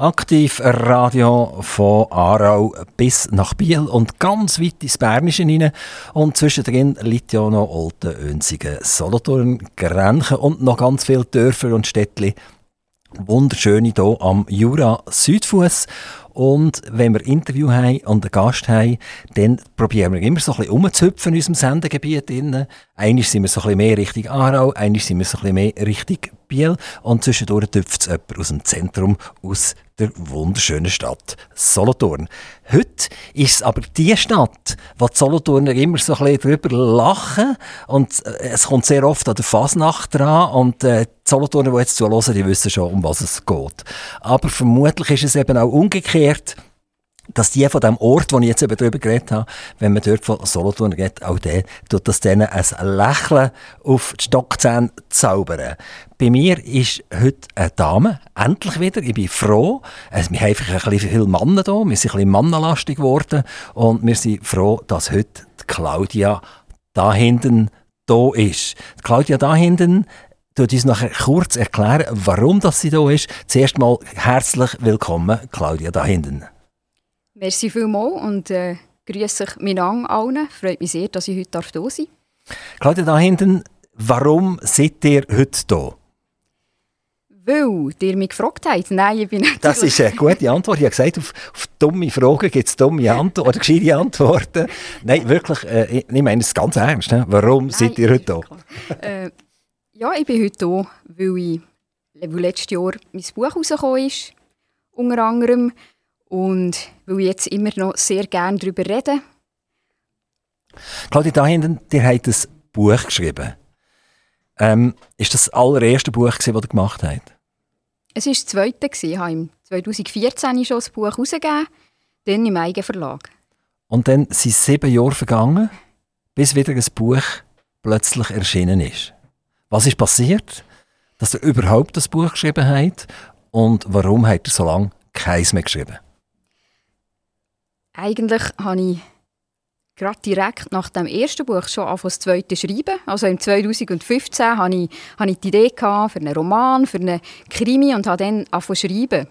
Aktiv Radio von Aarau bis nach Biel und ganz weit ins Bernische rein. Und zwischendrin liegt ja noch Olten, Önsigen, Solothurn, Grenchen und noch ganz viele Dörfer und Städtchen. Wunderschöne hier am Jura Südfuss. Und wenn wir Interview haben und einen Gast haben, dann probieren wir immer so ein bisschen umzuhüpfen in unserem Sendegebiet. Einmal sind wir so ein bisschen mehr Richtung Aarau, einmal sind wir so ein bisschen mehr Richtung Biel und zwischendurch tüpft es jemand aus dem Zentrum, aus der wunderschönen Stadt Solothurn. Heute ist es aber die Stadt, wo die Solothurner immer so ein bisschen drüber lachen und äh, es kommt sehr oft an der Fasnacht dran und äh, die Solothurner, die jetzt zuhören, die wissen schon, um was es geht. Aber vermutlich ist es eben auch umgekehrt, dass die von dem Ort, wo ich jetzt eben drüber geredet habe, wenn man dort von Solothurn geht, auch der, tut das denen ein Lächeln auf die Stockzähne zaubern. Bei mir ist heute eine Dame, endlich wieder, ich bin froh. Also, wir haben einfach ein bisschen viele Männer hier, wir sind ein bisschen mannenlastig geworden und wir sind froh, dass heute die Claudia da hinten da ist. Die Claudia da hinten tut uns nachher kurz erklären, warum das sie da ist. Zuerst mal herzlich willkommen, Claudia da hinten. Merci vielmals und äh, grüße euch miteinander allen. Freut mich sehr, dass ich heute da sein darf. Claudia, da hinten, warum seid ihr heute hier? Weil ihr mich gefragt habt. Nein, ich bin natürlich... Das ist eine gute Antwort. Ich habe gesagt, auf, auf dumme Fragen gibt es dumme Antworten oder gescheite Antworten. Nein, wirklich, äh, ich meine es ganz ernst. Ne? Warum Nein, seid ihr heute hier? äh, ja, ich bin heute hier, weil, ich, weil letztes Jahr mein Buch rausgekommen ist. Unter anderem und weil ich jetzt immer noch sehr gerne darüber rede. Claudia, da hinten, ihr habt ein Buch geschrieben. Ähm, ist das, das allererste Buch, das ihr gemacht habt? Es war das zweite. Ich habe im 2014 schon das Buch herausgegeben, dann im eigenen Verlag. Und dann sind sieben Jahre vergangen, bis wieder ein Buch plötzlich erschienen ist. Was ist passiert, dass ihr überhaupt das Buch geschrieben habt und warum habt ihr so lange keins mehr geschrieben? Eigentlich habe ich gerade direkt nach dem ersten Buch schon angefangen, das zweite schreiben. Also im 2015 hatte ich, hatte ich die Idee für einen Roman, für einen Krimi und habe dann angefangen schreiben.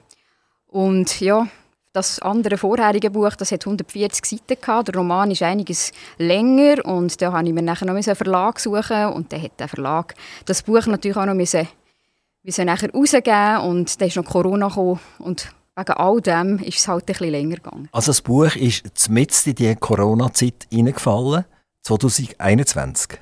Und ja, das andere vorherige Buch, das hat 140 Seiten gehabt. Der Roman ist einiges länger und da habe ich mir nachher noch einen Verlag suchen und dann hat der Verlag das Buch natürlich auch noch müssen, müssen nachher rausgeben und dann ist noch Corona gekommen und wegen all dem ist es halt ein bisschen länger gegangen. Also das Buch ist mitten in die Corona-Zeit hineingefallen, 2021?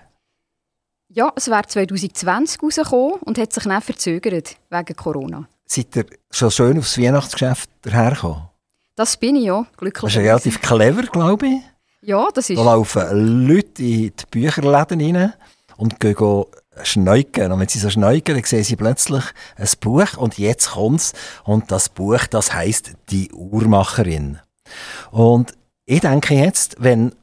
Ja, es wäre 2020 rausgekommen und hat sich dann verzögert wegen Corona. Seid ihr schon schön aufs Weihnachtsgeschäft hergekommen? Das bin ich ja, glücklich. Das ist relativ clever, glaube ich. Ja, das ist... Da laufen Leute in die Bücherläden rein und gehen schneuken. Und wenn sie so schneuken, dann sehen sie plötzlich ein Buch und jetzt kommt's. Und das Buch, das heißt Die Uhrmacherin. Und ich denke jetzt, wenn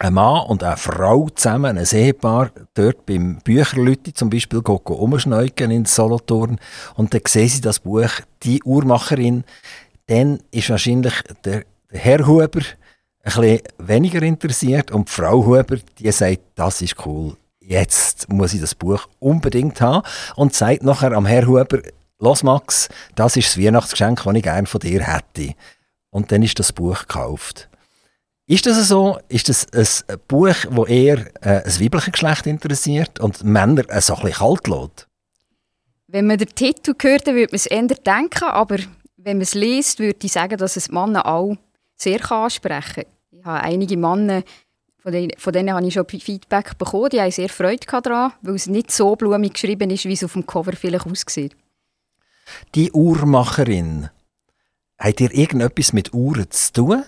ein Mann und eine Frau zusammen, ein Ehepaar, dort beim Bücherlütti zum Beispiel umschneuken in Solothurn und dann sehen sie das Buch «Die Uhrmacherin», dann ist wahrscheinlich der, Herr Huber ein bisschen weniger interessiert und die Frau Huber, die sagt, das ist cool, jetzt muss ich das Buch unbedingt haben und sagt nachher am Herr Huber, los Max, das ist das Weihnachtsgeschenk, das ich gerne von dir hätte. Und dann ist das Buch gekauft. Ist das so? Ist das ein Buch, das eher äh, ein weibliches Geschlecht interessiert und Männer äh, so ein bisschen kalt lässt? Wenn man den Titel hört, würde man es eher denken, aber wenn man es liest, würde ich sagen, dass es Männer auch sehr ansprechen kann. Ich habe einige Männer von denen, von denen habe ich schon Feedback bekommen. Die haben sehr Freude daran, weil es nicht so blumig geschrieben ist, wie es auf dem Cover vielleicht aussieht. Die Uhrmacherin, hat ihr irgendetwas mit Uhren zu tun?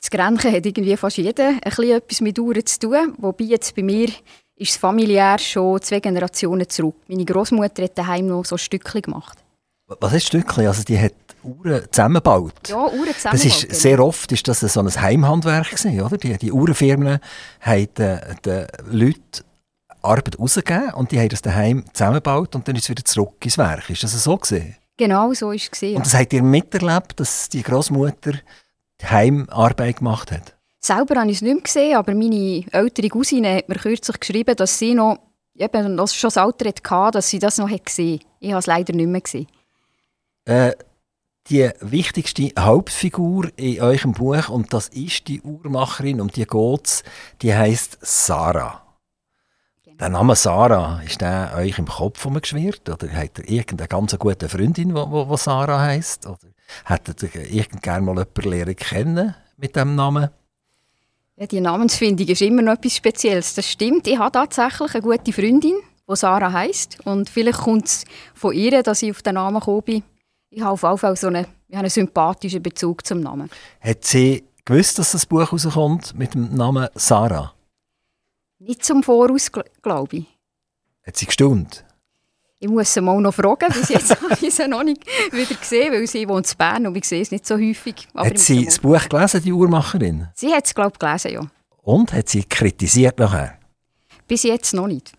Das Grenchen hat irgendwie fast jeder ein bisschen etwas mit Uhren zu tun. Wobei jetzt bei mir ist es familiär schon zwei Generationen zurück. Meine Großmutter hat daheim noch so Stückchen gemacht. Was ist Stückchen? Also die hat Uhren zusammenbaut. Ja, Uhren zusammenbaut. Das ist, genau. sehr oft ist das so ein Heimhandwerk gewesen, oder? Die, die Uhrenfirmen haben den, den Leuten Arbeit rausgegeben und die haben das daheim zusammengebaut und dann ist es wieder zurück ins Werk. Ist das so gesehen? Genau, so ist es gesehen. Und das habt ihr miterlebt, dass die Großmutter Heimarbeit gemacht hat? Selber habe ich es nicht mehr gesehen, aber meine ältere Cousine hat mir kürzlich geschrieben, dass sie noch, eben, das schon das Alter hatte, dass sie das noch gesehen hat. Ich habe es leider nicht mehr gesehen. äh, die wichtigste Hauptfigur in eurem Buch und das ist die Uhrmacherin, um die geht's, die heißt Sarah. Genau. Der Name Sarah, ist der euch im Kopf geschwirrt oder habt ihr irgendeine ganz gute Freundin, die Sarah heißt? Oder hättet ihr irgendwann mal jemanden lernen kennen mit diesem Namen? Ja, die Namensfindung ist immer noch etwas Spezielles. Das stimmt. Ich habe tatsächlich eine gute Freundin, die Sarah heißt und vielleicht kommt es von ihr, dass ich auf den Namen gekommen bin ich habe auf jeden Fall so einen, einen sympathischen Bezug zum Namen. Hat sie gewusst, dass das Buch rauskommt mit dem Namen Sarah? Nicht zum Voraus, glaube ich. Hat sie gestaunt? Ich muss sie mal noch fragen, bis jetzt habe ich sie noch nicht wieder gesehen, weil sie wohnt in Bern und ich sehe es nicht so häufig. Aber hat sie das Buch gelesen, die Uhrmacherin? Sie hat es, glaube ich, gelesen, ja. Und? Hat sie kritisiert nachher? Bis jetzt noch nicht.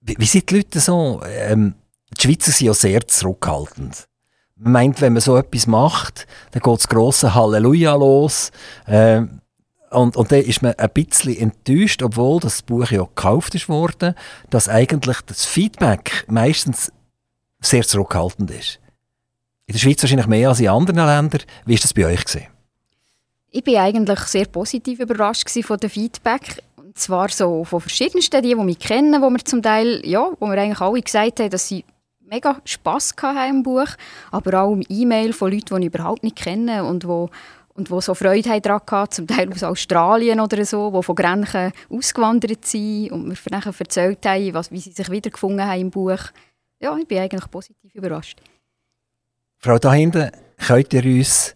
Wie, wie sind die Leute so? Ähm, die Schweizer sind ja sehr zurückhaltend meint, wenn man so etwas macht, dann geht das grosse Halleluja los. Äh, und, und dann ist man ein bisschen enttäuscht, obwohl das Buch ja gekauft ist worden, dass eigentlich das Feedback meistens sehr zurückhaltend ist. In der Schweiz wahrscheinlich mehr als in anderen Ländern. Wie war das bei euch? Gewesen? Ich war eigentlich sehr positiv überrascht von dem Feedback. Und zwar so von verschiedensten, die, die mich kennen, wo wir zum Teil, ja, wo wir eigentlich alle gesagt haben, dass sie mega Spass im Buch, aber auch im E-Mail von Leuten, die ich überhaupt nicht kenne und wo und wo so Freude daran hatten, zum Teil aus Australien oder so, die von Grenchen ausgewandert sind und mir nachher erzählt haben, was, wie sie sich wiedergefunden haben im Buch. Ja, ich bin eigentlich positiv überrascht. Frau da hinten, könnt ihr uns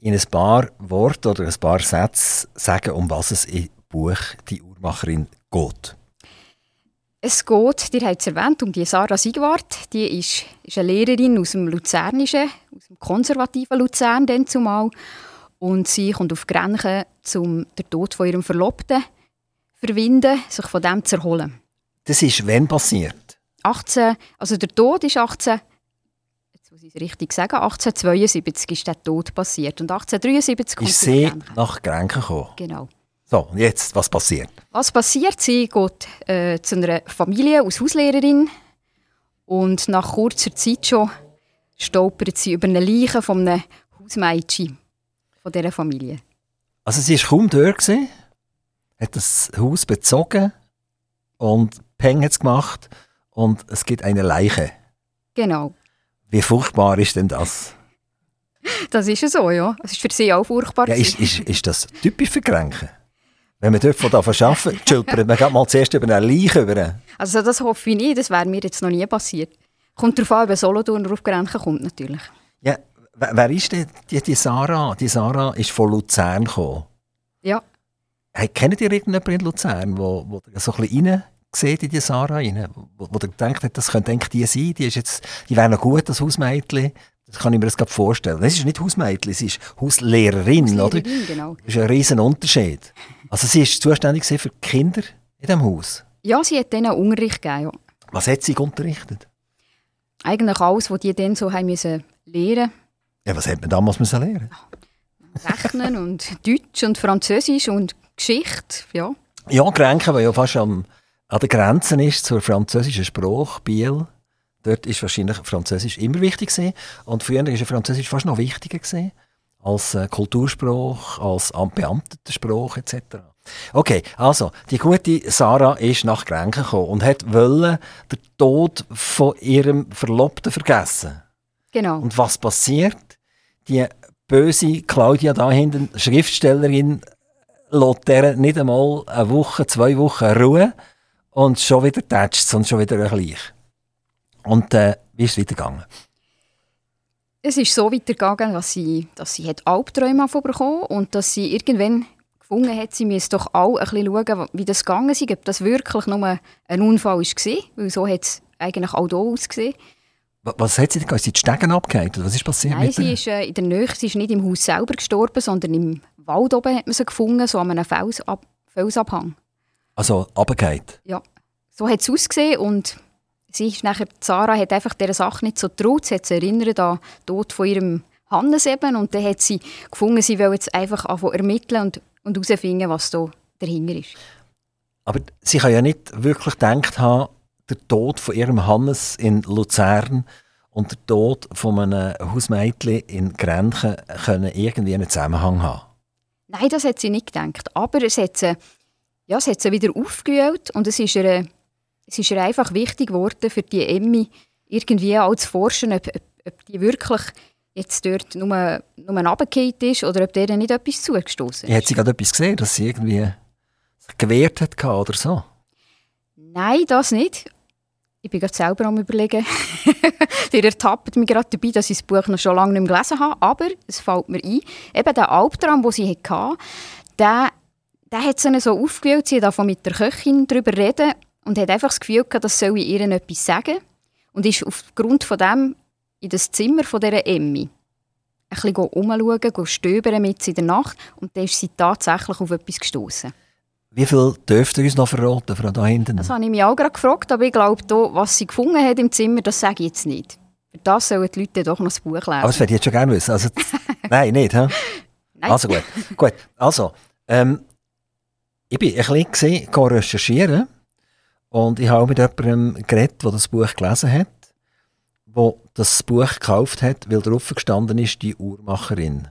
in ein paar Worte oder ein paar Sätze sagen, um was es im Buch «Die Uhrmacherin» geht? Es geht, ihr habt es erwähnt, um die Sarah Siegwart. Die ist, ist eine Lehrerin aus dem Luzernischen, aus dem konservativen Luzern dann zumal. Und sie kommt auf Grenchen, um den Tod von ihrem Verlobten zu verwinden, sich von dem zu erholen. Das ist wann passiert? 18, also der Tod ist 18, jetzt muss ich es richtig sagen, 1872 ist der Tod passiert. Und 1873 kommt ist sie nach Grenchen gekommen? Genau. So, und jetzt, was passiert? Was passiert? Sie geht äh, zu einer Familie als Hauslehrerin und nach kurzer Zeit schon stolpert sie über eine Leiche von einem Hausmädchen von dieser Familie. Also sie war kaum dort, gewesen, hat das Haus bezogen und Peng hat es gemacht und es gibt eine Leiche. Genau. Wie furchtbar ist denn das? Das ist ja so, ja. Es ist für sie auch furchtbar. Ja, ist, ist, ist das typisch für Kränken? Wenn man dort von arbeiten schulpert man mal zuerst über eine Leiche über. Also das hoffe ich nicht, das wäre mir jetzt noch nie passiert. Kommt darauf an, wenn Solothurn auf Grenzen kommt natürlich. Ja, wer ist denn die, die Sarah? Die Sarah ist von Luzern gekommen. Ja. Hey, kennt ihr irgendjemanden in Luzern, wo, wo so ein bisschen rein sieht in die Sarah rein? Wo, wo ihr denkt, das könnte eigentlich die sein, die, ist jetzt, die wäre noch gut, das Hausmädchen. Das kann ich mir das gerade vorstellen. Es ist nicht Hausmädchen, sie ist Hauslehrerin, Hauslehrerin oder? genau. Das ist ein riesen Unterschied. Also sie ist zuständig für die Kinder in diesem Haus? Ja, sie hat denen Unterricht gegeben, ja. Was hat sie unterrichtet? Eigentlich alles, was die dann so haben müssen lernen Ja, was hat man damals müssen lernen? Rechnen und Deutsch und Französisch und Geschichte, ja. Ja, Grenken, weil ja fast am, an der Grenze ist zur französischen Sprache, Biel. Dort ist wahrscheinlich Französisch immer wichtig gewesen. Und früher war Französisch fast noch wichtiger gewesen als äh, Kulturspruch, als beamteter Spruch etc. Okay, also die gute Sarah ist nach Grenken gekommen und hat wollen den Tod von ihrem Verlobten vergessen. Genau. Und was passiert? Die böse Claudia da hinten, Schriftstellerin, lässt der nicht einmal eine Woche, zwei Wochen Ruhe und schon wieder tätscht und schon wieder gleich. Und äh, wie ist es weitergegangen? Es ist so weitergegangen, dass sie, dass sie hat Albträume bekommen und dass sie irgendwann gefunden hat, sie müsse doch auch ein bisschen schauen, wie das gegangen ist, ob das wirklich nur ein Unfall war, weil so hat es eigentlich auch hier ausgesehen. Was hat sie denn? Ist sie die Stegen abgehalten? Was ist passiert? Nein, sie ist äh, in der Nähe, sie ist nicht im Haus selber gestorben, sondern im Wald oben hat man sie gefunden, so an einem Felsab Felsabhang. Also abgehalten? Ja, so hat es ausgesehen und sie ist nachher, Sarah hat einfach dieser Sache nicht so getraut. Sie hat sich erinnert an den Tod von ihrem Hannes eben und dann hat sie gefunden, sie will jetzt einfach ermitteln und, und herausfinden, was da dahinter ist. Aber sie kann ja nicht wirklich gedacht haben, der Tod von ihrem Hannes in Luzern und der Tod von einem Hausmädchen in Grenchen können irgendwie einen Zusammenhang haben? Nein, das hat sie nicht gedacht. Aber es hat sie, ja, es hat sie wieder aufgewühlt und es ist ihr, es ist ihr einfach wichtig geworden für die Emmy, irgendwie auch zu forschen, ob, ob, ob die wirklich jetzt dort nur, nur runtergefallen ist oder ob der nicht etwas zugestoßen ist. Hat sie gerade etwas gesehen, dass sie irgendwie gewehrt hat oder so? Nein, das nicht. Ich bin gerade selber am überlegen. Ihr ertappt mich gerade dabei, dass ich das Buch noch schon lange nicht mehr gelesen habe. Aber es fällt mir ein, eben der Albtraum, den sie hatte, der, der hat sie so aufgewählt. Sie davon mit der Köchin darüber reden und hat einfach das Gefühl gehabt, das soll ich ihr etwas sagen. Und ist aufgrund von dem in das Zimmer von dieser Emmy ein bisschen umschauen, stöbern mit sie in der Nacht und dann ist sie tatsächlich auf etwas gestoßen. Wie viel dürft ihr uns noch verraten, Frau da hinten? Das habe ich mich auch gerade gefragt, aber ich glaube, was sie gefunden hat im Zimmer, das sage ich jetzt nicht. Für das sollen die Leute doch noch das Buch lesen. Aber das würde ich jetzt schon gerne wissen. Also, nein, nicht, hä? Nein. Also gut. gut. Also, ähm, ich bin ein bisschen recherchieren und ich habe mit jemandem geredet, der das Buch gelesen hat, der das Buch gekauft hat, weil drauf gestanden ist, die Uhrmacherin.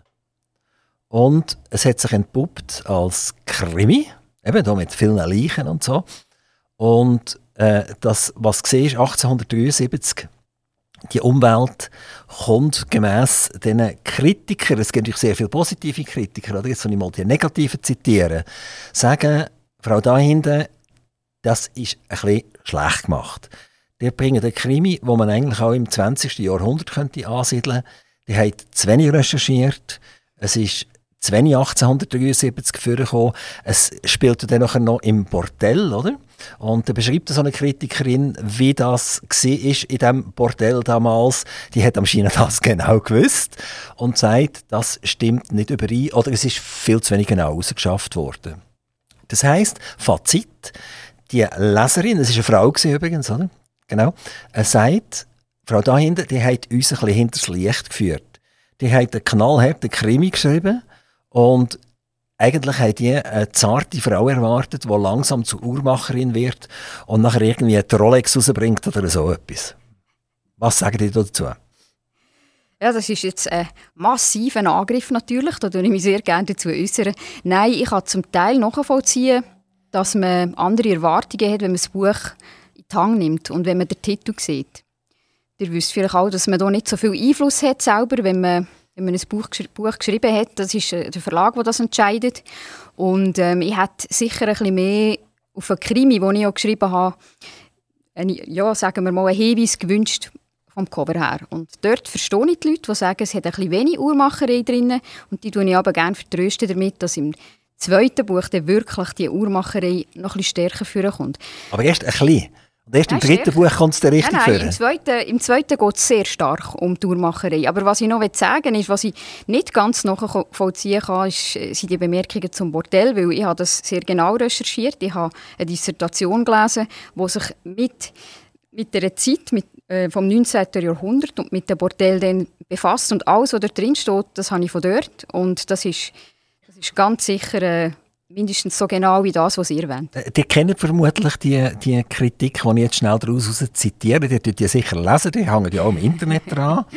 Und es hat sich entpuppt als Krimi Eben da mit vielen Leichen und so. Und äh, das, was du siehst, 1873, die Umwelt kommt gemäss diesen Kritikern, es gibt natürlich sehr viele positive Kritiker, oder? jetzt wenn ich mal die negativen zitieren, sagen, Frau da hinten, das ist ein bisschen schlecht gemacht. Die bringen den Krimi, wo man eigentlich auch im 20. Jahrhundert könnte ansiedeln könnte. Die haben zu wenig recherchiert. Es ist zu wenig 1873 vorgekommen. Es spielte dann nachher noch im Bordell, oder? Und da beschreibt so eine Kritikerin, wie das war in diesem Bordell damals. Die hat am China das genau gewusst und sagt, das stimmt nicht überein oder es ist viel zu wenig genau ausgeschafft worden. Das heißt, Fazit, die Leserin, es ist eine Frau übrigens, oder? Genau, er sagt, Frau da die hat uns ein bisschen hinters Licht geführt. Die hat einen knallharten Krimi geschrieben, und eigentlich hat die eine zarte Frau erwartet, die langsam zur Uhrmacherin wird und nachher irgendwie eine Rolex rausbringt oder so etwas. Was sagen die dazu? Ja, das ist jetzt ein massiver Angriff natürlich, da würde ich mich sehr gerne dazu äußern. Nein, ich kann zum Teil nachvollziehen, dass man andere Erwartungen hat, wenn man das Buch in die Hand nimmt und wenn man den Titel sieht. Ihr wisst vielleicht auch, dass man da nicht so viel Einfluss hat selber, wenn man wenn man ein Buch, Buch geschrieben hat. Das ist äh, der Verlag, der das entscheidet. Und ähm, ich hätte sicher ein bisschen mehr auf einen Krimi, den ich auch geschrieben habe, eine, ja, sagen wir mal, einen Hinweis gewünscht vom Cover her. Und dort verstehe ich die Leute, die sagen, es hat ein bisschen wenig Uhrmacherei drin. Und die tue ich aber gerne vertrösten damit, dass im zweiten Buch dann wirklich die Uhrmacherei noch ein bisschen stärker vorkommt. Aber erst ein bisschen? Und erst im dritten? Buch kommt es dann richtig nein, nein, im zweiten, im zweiten geht es sehr stark um die Tourmacherei. Aber was ich noch sagen ist, was ich nicht ganz nachvollziehen kann, ist, äh, sind die Bemerkungen zum Bordell, weil ich habe das sehr genau recherchiert. Ich habe eine Dissertation gelesen, die sich mit, mit der Zeit mit, äh, vom 19. Jahrhundert und mit dem Bordell dann befasst. Und alles, was da drin steht, das habe ich von dort. Und das ist, ist ganz sicher... Äh, mindestens so genau wie das, was ihr wollt. Äh, die kennen vermutlich die, die Kritik, die ich jetzt schnell daraus zitiere. Die tut die sicher lesen, die hängen ja auch im Internet dran.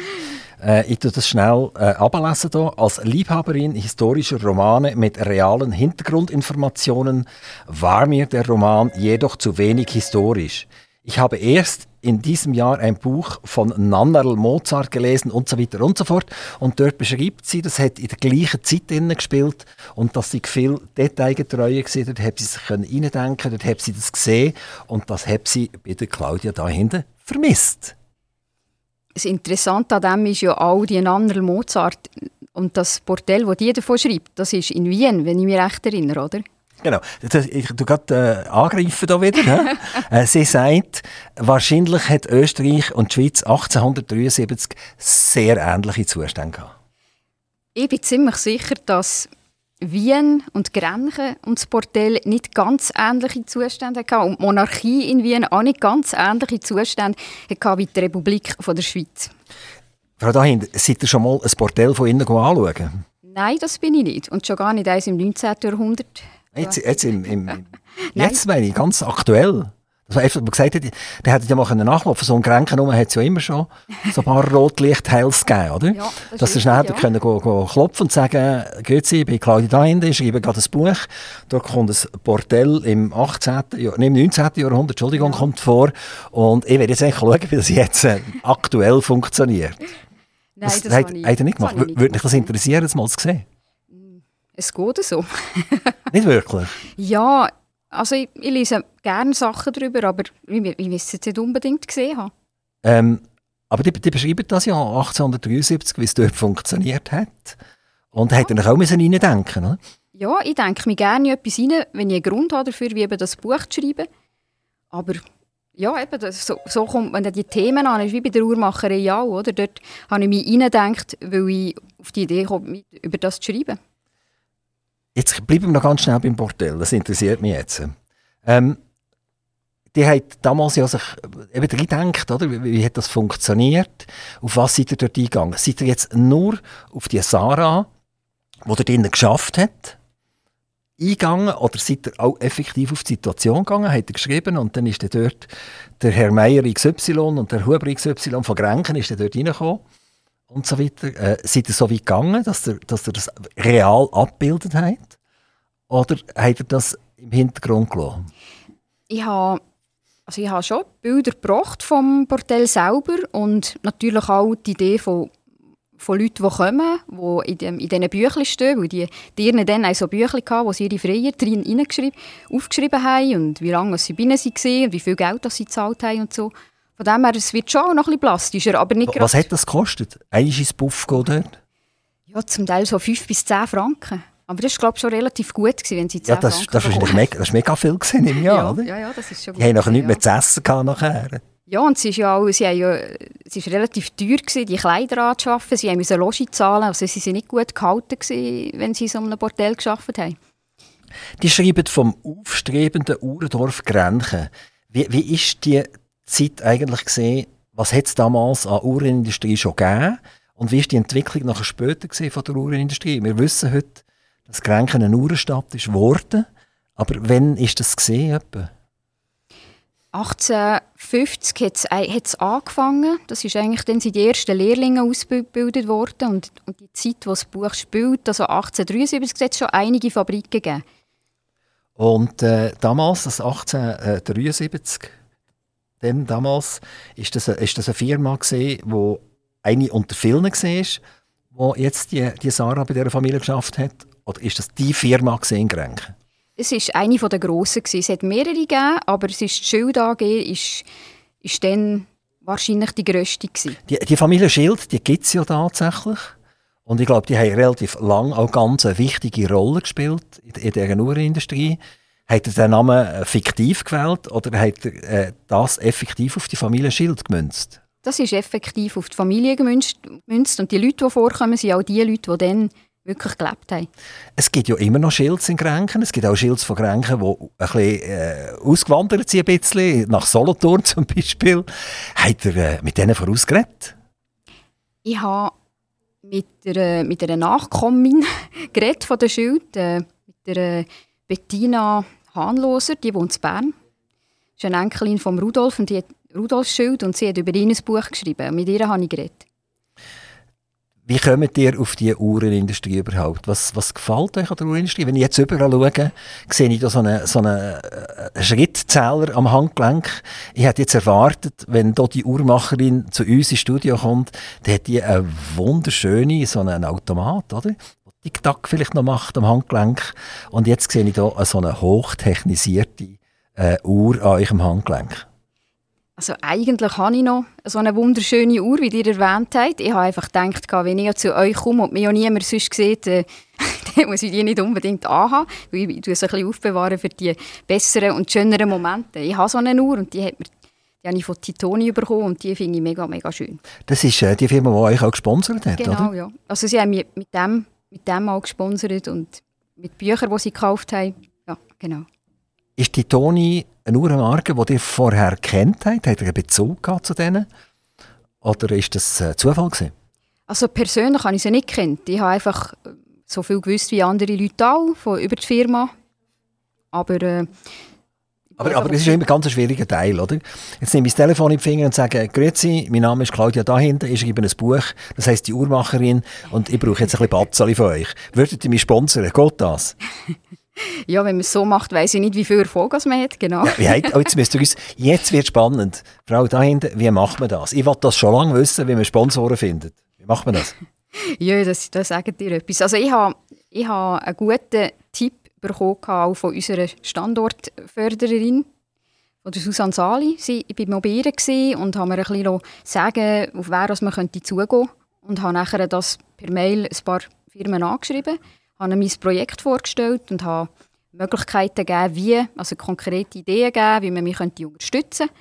Äh, ich tue das schnell äh, ablesen hier. Als Liebhaberin historischer Romane mit realen Hintergrundinformationen war mir der Roman jedoch zu wenig historisch. Ich habe erst in diesem Jahr ein Buch von Nannerl Mozart gelesen und so weiter und so fort. Und dort beschreibt sie, das hat in der gleichen Zeit gespielt und dass sie viel detailgetreuer war. Dort hat sie sich reindenken dort hat sie das gesehen und das hat sie bei der Claudia da hinten vermisst. Das Interessante an dem ist ja auch die Nannerl Mozart und das Portell, das die davon schreibt, das ist in Wien, wenn ich mich recht erinnere, oder? Genau. Ich tu gerade äh, angreifen da wieder. äh, sie sagt, wahrscheinlich hat Österreich und die Schweiz 1873 sehr ähnliche Zustände gehabt. Ich bin ziemlich sicher, dass Wien und Grenchen und das Portell nicht ganz ähnliche Zustände hatten und die Monarchie in Wien auch nicht ganz ähnliche Zustände hatte wie die Republik von der Schweiz. Frau Dahin, seid ihr schon mal ein Portell von innen anschauen? Nein, das bin ich nicht. Und schon gar nicht eins im 19. Jahrhundert. Jetzt, jetzt, im, im, jetzt meine ich ganz aktuell. Man einfach gesagt hat, der hätte ja mal nachlaufen So ein Grenken hat es ja immer schon so ein paar Rotlichtheils gegeben, oder? Ja, das Dass sie schnell ja. können go, go klopfen und sagen, grüezi, ich bin Claudia Dainde, ich schreibe gerade ein Buch. Dort kommt ein Bordell im 18., Jahr, im 19. Jahrhundert, Entschuldigung, ja. kommt vor. Und ich werde jetzt eigentlich schauen, wie das jetzt äh, aktuell funktioniert. Nein, das, das hat, hat er nicht gemacht. Würde mich das interessieren, das mal zu sehen? Es geht so. nicht wirklich? Ja, also ich, ich, lese gerne Sachen darüber, aber ich, ich es jetzt nicht unbedingt gesehen haben. Ähm, aber die, die beschreiben das ja 1873, wie es dort funktioniert hat. Und ja. hat er auch müssen reindenken oder? Ja, ich denke mir gerne etwas rein, wenn ich einen Grund habe dafür, wie eben das Buch zu schreiben. Aber ja, eben, das, so, so kommt man die Themen an, wie bei der Uhrmacherei auch, oder? Dort habe ich mich reingedacht, weil ich auf die Idee komme, über das zu schreiben. Jetzt bleiben wir noch ganz schnell beim Bordell, das interessiert mich jetzt. Ähm, die hat damals ja sich eben gedacht, oder? Wie, wie, hat das funktioniert? Auf was seid ihr dort eingegangen? Seid ihr jetzt nur auf die Sarah, die dort drinnen geschafft hat, eingegangen oder seid ihr auch effektiv auf die Situation gegangen, habt ihr geschrieben und dann ist dort der Herr Meier XY und der Huber XY von Grenken ist dort reingekommen und so weiter. Äh, seid ihr so weit gegangen, dass ihr, dass ihr das real abgebildet habt? Oder habt ihr das im Hintergrund gelassen? Ich habe, also ich habe schon Bilder gebracht vom Portell selber und natürlich auch die Idee von, von Leuten, die kommen, die in, dem, in diesen Büchern stehen, weil die Tiere dann auch so Bücher hatten, wo sie ihre Freier drin aufgeschrieben haben und wie lange sie bei ihnen waren und wie viel Geld sie gezahlt haben und so. Von dem her, es wird schon noch ein bisschen plastischer, aber nicht Was hat das gekostet? Einmal ins Buff dort? Ja, zum Teil so 5 bis 10 Franken. Aber das war, glaube ich, schon relativ gut, gewesen, wenn sie 10 ja, das, Franken das, ist mega, das mega viel gewesen im Jahr, ja, oder? Ja, ja, das ist schon gut. Die haben nachher nichts mehr zu essen gehabt nachher. Ja, und sie ist ja auch, sie ja, es ist relativ teuer gewesen, die Kleider anzuschaffen. Sie mussten Logi zahlen, also sie sind nicht gut gehalten gewesen, wenn sie in so einem Bordell geschafft haben. Die schreiben vom aufstrebenden Urdorf Grenchen. Wie, wie ist die Zeit eigentlich gesehen? Was hat es damals an Uhrenindustrie schon gegeben? Und wie ist die Entwicklung nachher später gesehen von der Uhrenindustrie? Wir wissen heute, dass Grenken eine Uhrenstadt ist geworden. Aber wann ist das gesehen? Etwa? 1850 hat es angefangen. Das ist eigentlich dann sind die ersten Lehrlinge ausgebildet worden. Und, und die Zeit, wo das Buch spielt, also 1873, hat es schon einige Fabriken gegeben. Und äh, damals, das 1873, dann damals ist das, ist das eine Firma gesehen, wo eine unter vielen war, wo jetzt die, die Sarah bei dieser Familie geschafft hat? Oder ist das die Firma in Grenken? Es ist eine der grossen. Es hat mehrere gegeben, aber es ist die Schild AG ist, ist dann wahrscheinlich die grösste. Die, die Familie Schild gibt es ja tatsächlich. Und ich glaube, die haben relativ lange auch ganz eine wichtige Rolle gespielt in, in dieser Uhrenindustrie. Hat er den Namen äh, fiktiv gewählt oder hat er äh, das effektiv auf die Familie Schild gemünzt? Das ist effektiv auf die Familie gemünzt. Und die Leute, die vorkommen, sind auch die Leute, die dann wirklich gelebt haben. Es gibt ja immer noch Schilds in Grenken. Es gibt auch Schilds von Grenken, die ein bisschen äh, ausgewandert sind, ein bisschen, nach Solothurn zum Beispiel. Hat er äh, mit denen vorausgeredet? Ich habe mit, der, mit einer Nachkommin geredet von der Schild, äh, mit der Bettina Hahnloser, die wohnt in Bern. Das ist eine Enkelin von Rudolf und die hat Rudolf Schild und sie hat über ihn ein Buch geschrieben. Mit ihr habe ich geredet. Wie kommt ihr auf die Uhrenindustrie überhaupt? Was, was gefällt euch an der Uhrenindustrie? Wenn ich jetzt überall schaue, sehe ich da so einen, so einen äh, Schrittzähler am Handgelenk. Ich hätte jetzt erwartet, wenn da die Uhrmacherin zu uns ins Studio kommt, dann hat die eine wunderschöne, so einen Automat, oder? Tick-Tack vielleicht noch macht am Handgelenk. Und jetzt sehe ich da so eine hochtechnisierte äh, Uhr an eurem Handgelenk. Also eigentlich habe ich noch so eine wunderschöne Uhr, wie ihr erwähnt habt. Ich habe einfach gedacht, wenn ich zu euch komme und mich auch niemand sonst sieht, äh, dann muss ich die nicht unbedingt anhaben, weil ich sie ein bisschen aufbewahren für die besseren und schöneren Momente. Ich habe so eine Uhr und die hat mir die habe ich von Titoni bekommen und die finde ich mega, mega schön. Das ist äh, die Firma, die euch auch gesponsert hat, genau, oder? ja. Also sie haben mich mit dem, mit dem auch gesponsert und mit Büchern, die sie gekauft haben. Ja, genau. Ist Titoni eine Uhrenmarke, die ihr vorher kennt habt? Habt ihr einen Bezug zu denen? Oder ist das äh, Zufall gewesen? Also persönlich habe ich sie nicht kennt. Ich habe einfach äh, so viel gewusst wie andere Leute auch von, über die Firma. Aber äh, Aber, aber es ist immer ganz ein schwieriger Teil, oder? Jetzt nehme ich das Telefon in den Finger und sage, Grüezi, mein Name ist Claudia dahinter, ich schreibe ein Buch, das heisst die Uhrmacherin und ich brauche jetzt ein bisschen Batzeli von euch. Würdet ihr mich sponsern? Geht das? ja, wenn man es so macht, weiß ich nicht, wie viel Erfolg man hat, genau. Ja, wie jetzt, müsst ihr uns, jetzt wird spannend. Frau dahinter, wie macht man das? Ich wollte das schon lange wissen, wie man Sponsoren findet. Wie macht man das? ja, das, das sagt dir etwas. Also ich habe ich habe einen guten bekommen auch von unserer Standortfördererin, von der Susanne Sali. Sie, ich war bei ihr und habe mir ein bisschen sagen, auf wer man könnte zugehen könnte. Und habe nachher das per Mail ein paar Firmen angeschrieben, habe mein Projekt vorgestellt und habe Möglichkeiten gegeben, wie, also konkrete Ideen gegeben, wie man mich könnte unterstützen könnte.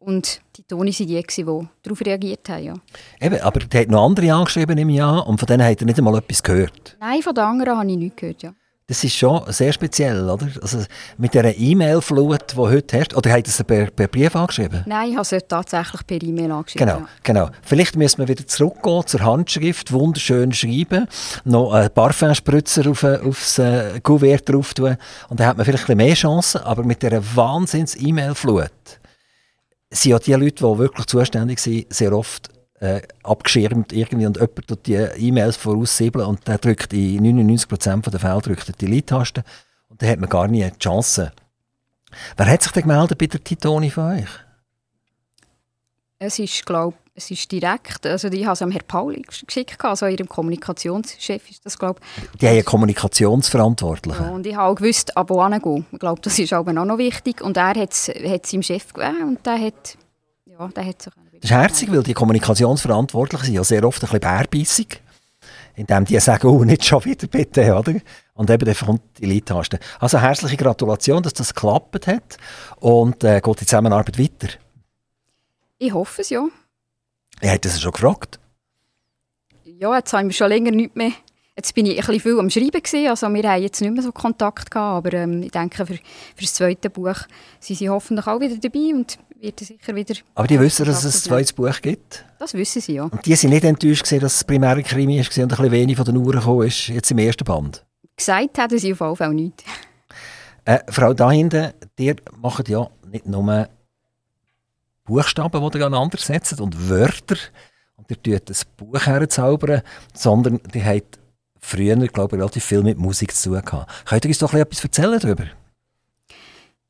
Und die Toni waren die, die darauf reagiert haben. Ja. Eben, aber die hat noch andere angeschrieben im Jahr und von denen hat er nicht einmal etwas gehört. Nein, von den anderen habe ich nichts gehört, ja. Das ist schon sehr speziell, oder? Also mit dieser E-Mail-Flut, die heute herrscht. Oder hat er per, per Brief angeschrieben? Nein, ich habe es tatsächlich per E-Mail angeschrieben. Genau, ja. genau. Vielleicht müssen wir wieder zurückgehen zur Handschrift, wunderschön schreiben, noch ein Parfumspritzer auf, aufs äh, Kuvert drauf tun und dann hat man vielleicht ein bisschen mehr Chancen. Aber mit dieser Wahnsinns-E-Mail-Flut sind ja die Leute, die wirklich zuständig sind, sehr oft äh, abgeschirmt irgendwie und jemand tut die E-Mails voraussiebeln und der drückt in 99% der Fälle drückt die Delete-Taste und dann hat man gar nie die Chance. Wer hat sich denn gemeldet bei der Titoni von euch? Es ist, glaube es ist direkt, also ich habe es am Herrn Pauli geschickt, also ihrem Kommunikationschef ist das, glaube Die haben einen Kommunikationsverantwortlichen. Ja, und ich habe auch gewusst, ab wo hingehen. Ich glaube, das ist aber auch noch wichtig. Und er hat es seinem Chef gegeben und der hat, ja, der hat sich das ist herzig, weil die Kommunikationsverantwortlichen sind ja sehr oft ein bisschen bärbissig. Indem die sagen, oh, nicht schon wieder bitte, oder? Und eben dann kommt die Leadtaste. Also herzliche Gratulation, dass das geklappt hat. Und äh, geht die Zusammenarbeit weiter? Ich hoffe es, ja. Er hat das schon gefragt? Ja, jetzt haben wir schon länger nicht mehr. Jetzt bin ich ein bisschen viel am Schreiben gewesen, also wir haben jetzt nicht mehr so Kontakt gehabt, aber ähm, ich denke, für, für das zweite Buch sind sie hoffentlich auch wieder dabei und wird sicher wieder... Aber die wissen, dass es ein zweites Buch gibt? Das wissen sie, ja. Und die sind nicht enttäuscht gewesen, dass es primär ein Krimi war und ein bisschen wenig von den Uhren gekommen ist, jetzt im ersten Band? Gesagt haben sie auf jeden Fall nicht. Äh, Frau Dahinten, ihr macht ja nicht nur Buchstaben, die ihr aneinander setzt und Wörter und ihr tut ein Buch herzaubern, sondern die habt früher, glaube ich, relativ viel mit Musik zu tun gehabt. Könnt ihr uns doch etwas erzählen darüber?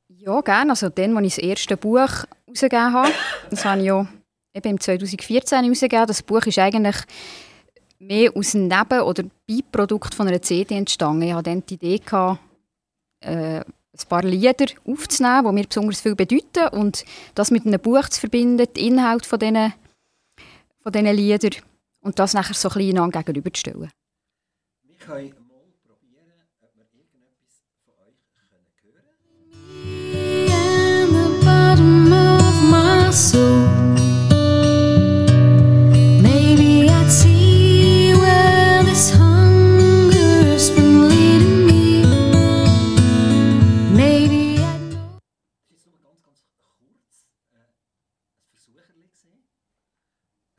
Ja, gerne. Also dann, als ich das erste Buch herausgegeben habe, das habe ich ja eben im 2014 herausgegeben. Das Buch ist eigentlich mehr aus einem Neben- oder Beiprodukt von einer CD entstanden. Ich hatte dann die Idee, gehabt, äh, ein paar Lieder aufzunehmen, die mir besonders viel bedeuten und das mit einem Buch zu verbinden, den Inhalt von diesen, von diesen Liedern und das nachher so ein bisschen gegenüberzustellen.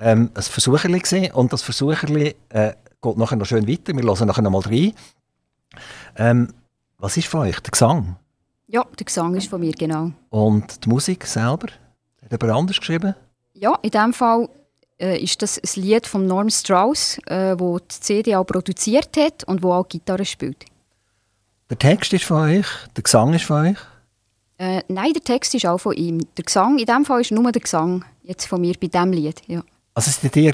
Ähm, ein Versucherli gesehen und das Versucherli äh, geht nachher noch schön weiter. Wir hören nachher noch mal rein. Ähm, was ist von euch? Der Gesang? Ja, der Gesang ist von mir, genau. Und die Musik selber? Hat jemand anders geschrieben? Ja, in diesem Fall äh, ist das ein Lied von Norm Strauss, äh, wo die CD auch produziert hat und wo auch Gitarre spielt. Der Text ist von euch, der Gesang ist von euch? Äh, nein, der Text ist auch von ihm. Der Gesang, in diesem Fall ist nur der Gesang jetzt von mir bei diesem Lied. Ja. Also seid ihr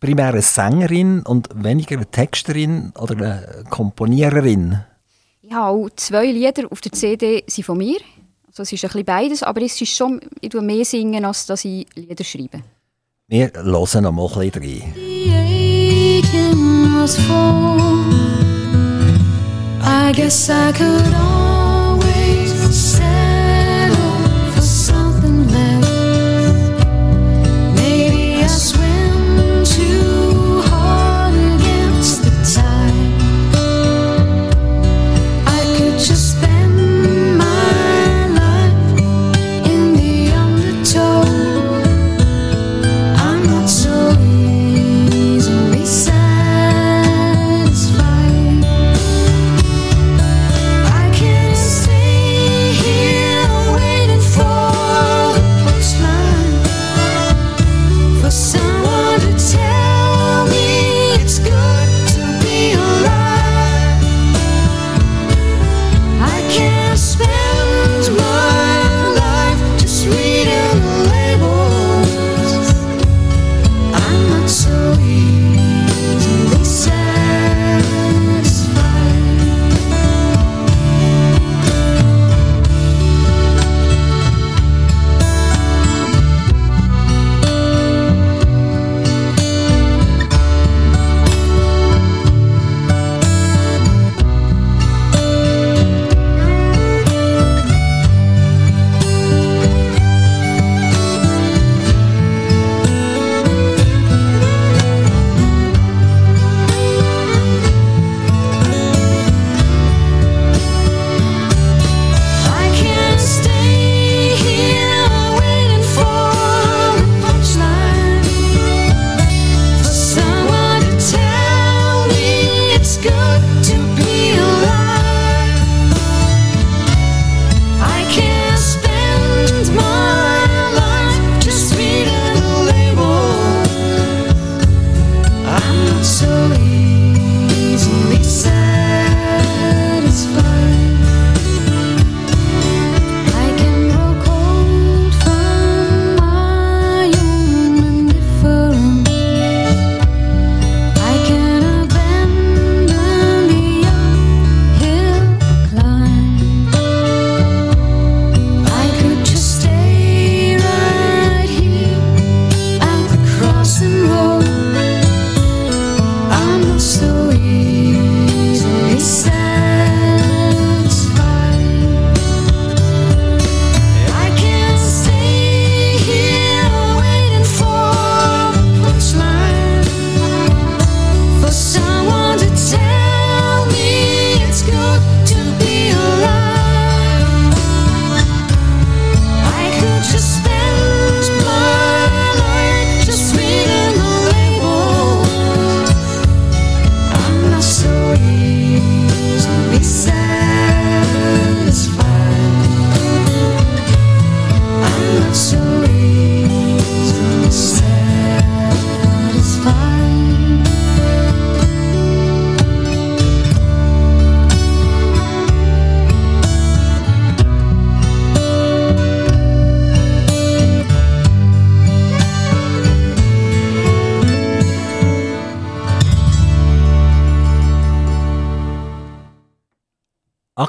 primär eine Sängerin und weniger eine Texterin oder eine Komponiererin? Ich habe auch zwei Lieder auf der CD sind von mir. Also es ist ein bisschen beides, aber es ist schon, ich tue mehr singen, als dass ich Lieder schreibe. Wir hören noch mal ein bisschen I guess I could always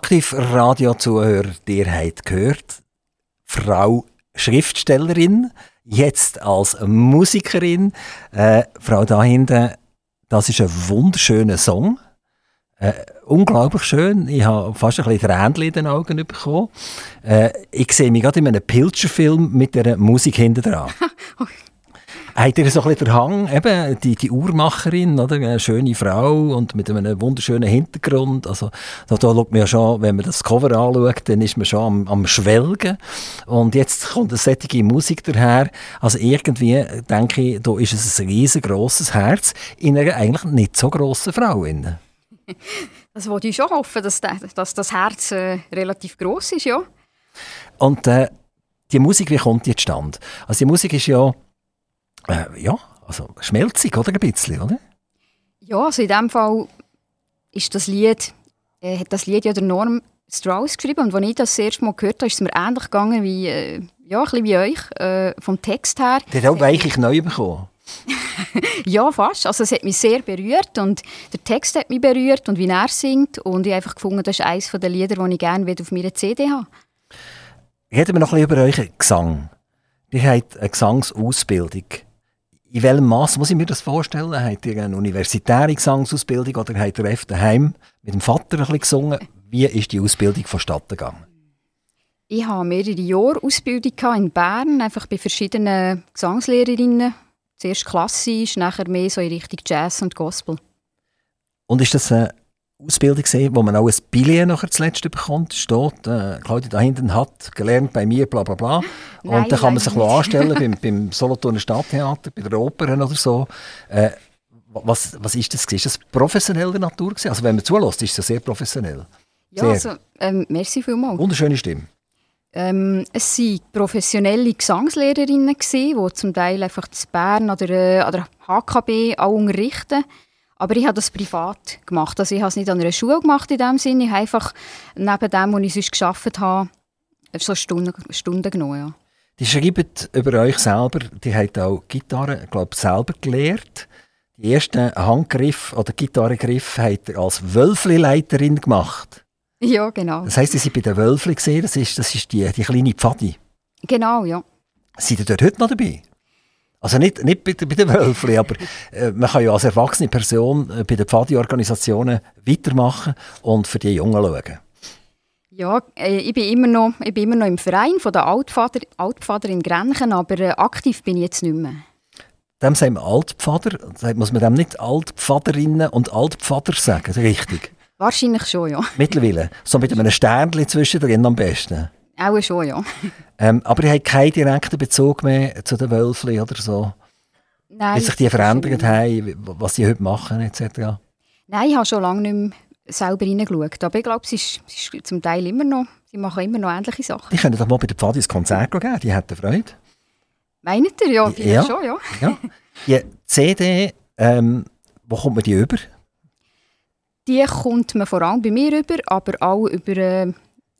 Aktiv-Radio-Zuhörer, ihr habt gehört, Frau Schriftstellerin, jetzt als Musikerin. Äh, Frau da hinten, das ist ein wunderschöner Song. Äh, unglaublich schön. Ich habe fast ein bisschen Tränchen in den Augen bekommen. Äh, ich sehe mich gerade in einem Pilcher-Film mit der Musik hinten dran. Habt ihr so ein bisschen den Hang, eben, die, die Uhrmacherin, oder? Eine schöne Frau und mit einem wunderschönen Hintergrund. Also, da, da schaut man ja schon, wenn man das Cover anschaut, dann ist man schon am, am Schwelgen. Und jetzt kommt eine solche Musik daher. Also irgendwie denke ich, da ist es ein riesengroßes Herz in einer eigentlich nicht so grossen Frau. Das wollte ich schon hoffen, dass, dass das Herz äh, relativ groß ist, ja. Und äh, die Musik, wie kommt die zustande? Also die Musik ist ja äh, ja, also schmelzig, oder? Ein bisschen, oder? Ja, also in dem Fall ist das Lied, äh, hat das Lied ja der Norm Strauss geschrieben und als ich das, das erste Mal gehört habe, ist es mir ähnlich gegangen wie, äh, ja, ein bisschen wie euch, äh, vom Text her. Der hat auch weichlich neu bekommen. ja, fast. Also es hat mich sehr berührt und der Text hat mich berührt und wie er singt und ich habe einfach gefunden, das ist eines der Lieder, die ich gerne auf meiner CD habe. Reden wir noch ein bisschen über euren Gesang. Ihr habt eine Gesangsausbildung. In welchem Maß muss ich mir das vorstellen? Habt ihr eine universitäre Gesangsausbildung oder habt ihr öfter daheim mit dem Vater ein bisschen gesungen? Wie ist die Ausbildung vonstatten gegangen? Ich habe mehrere Jahre Ausbildung in Bern, einfach bei verschiedenen Gesangslehrerinnen. Zuerst klassisch, nachher mehr so in Richtung Jazz und Gospel. Und ist das eine Ausbildung gesehen, wo man auch ein Billett nachher zuletzt bekommt, steht, äh, Claudia da hinten hat gelernt bei mir, bla bla bla. Und Nein, dann kann man sich anstellen beim, beim Solothurner Stadttheater, bei der Oper oder so. Äh, was, was ist das? Ist das professionelle Natur gewesen? Also wenn man zulässt, ist es sehr professionell. Ja, sehr. also, ähm, merci vielmals. Wunderschöne Stimme. Ähm, es waren professionelle Gesangslehrerinnen, gewesen, die zum Teil einfach in Bern oder äh, an der HKB auch unterrichten. Aber ich habe das privat gemacht. Also ich habe es nicht an einer Schule gemacht in dem Sinne. Ich habe einfach neben dem, was ich sonst geschafft habe, so Stunden, Stunden genommen. Ja. Die schreiben über euch selber, die haben auch Gitarre, glaube selber gelernt. Die ersten Handgriff oder Gitarrengriff habt ihr als Wölfli-Leiterin gemacht. Ja, genau. Das heisst, ihr seid bei den Wölfli gesehen, das ist, das ist die, die kleine Pfadi. Genau, ja. Seid ihr dort heute noch dabei? Also nicht, nicht bei, bei den Wölfli, aber äh, man kann ja als erwachsene Person äh, bei den Pfadi-Organisationen weitermachen und für die Jungen schauen. Ja, äh, ich, bin immer noch, ich bin immer noch im Verein von der Altpfader, Altpfader in Grenchen, aber äh, aktiv bin ich jetzt nicht mehr. Dem sagen wir Altpfader, muss man dem nicht Altpfaderinnen und Altpfader sagen, richtig? Wahrscheinlich schon, ja. Mittlerweile, so mit einem Sternchen zwischendrin am besten. Auch schon, ja. Ähm, aber ich habe keinen direkten Bezug mehr zu den Wölfli oder so? Nein. Wie sich die verändert haben, was sie heute machen etc.? Nein, ich habe schon lange nicht mehr selber reingeschaut. Aber ich glaube, es ist, es ist zum Teil immer noch, sie machen immer noch ähnliche Sachen. Die können doch mal bei der Pfadi ein Konzert geben, die hätten Freude. Meint ihr? Ja, ja. schon, ja. ja. Die CD, ähm, Wo kommt man die über? Die kommt man vor allem bei mir über, aber auch über, äh,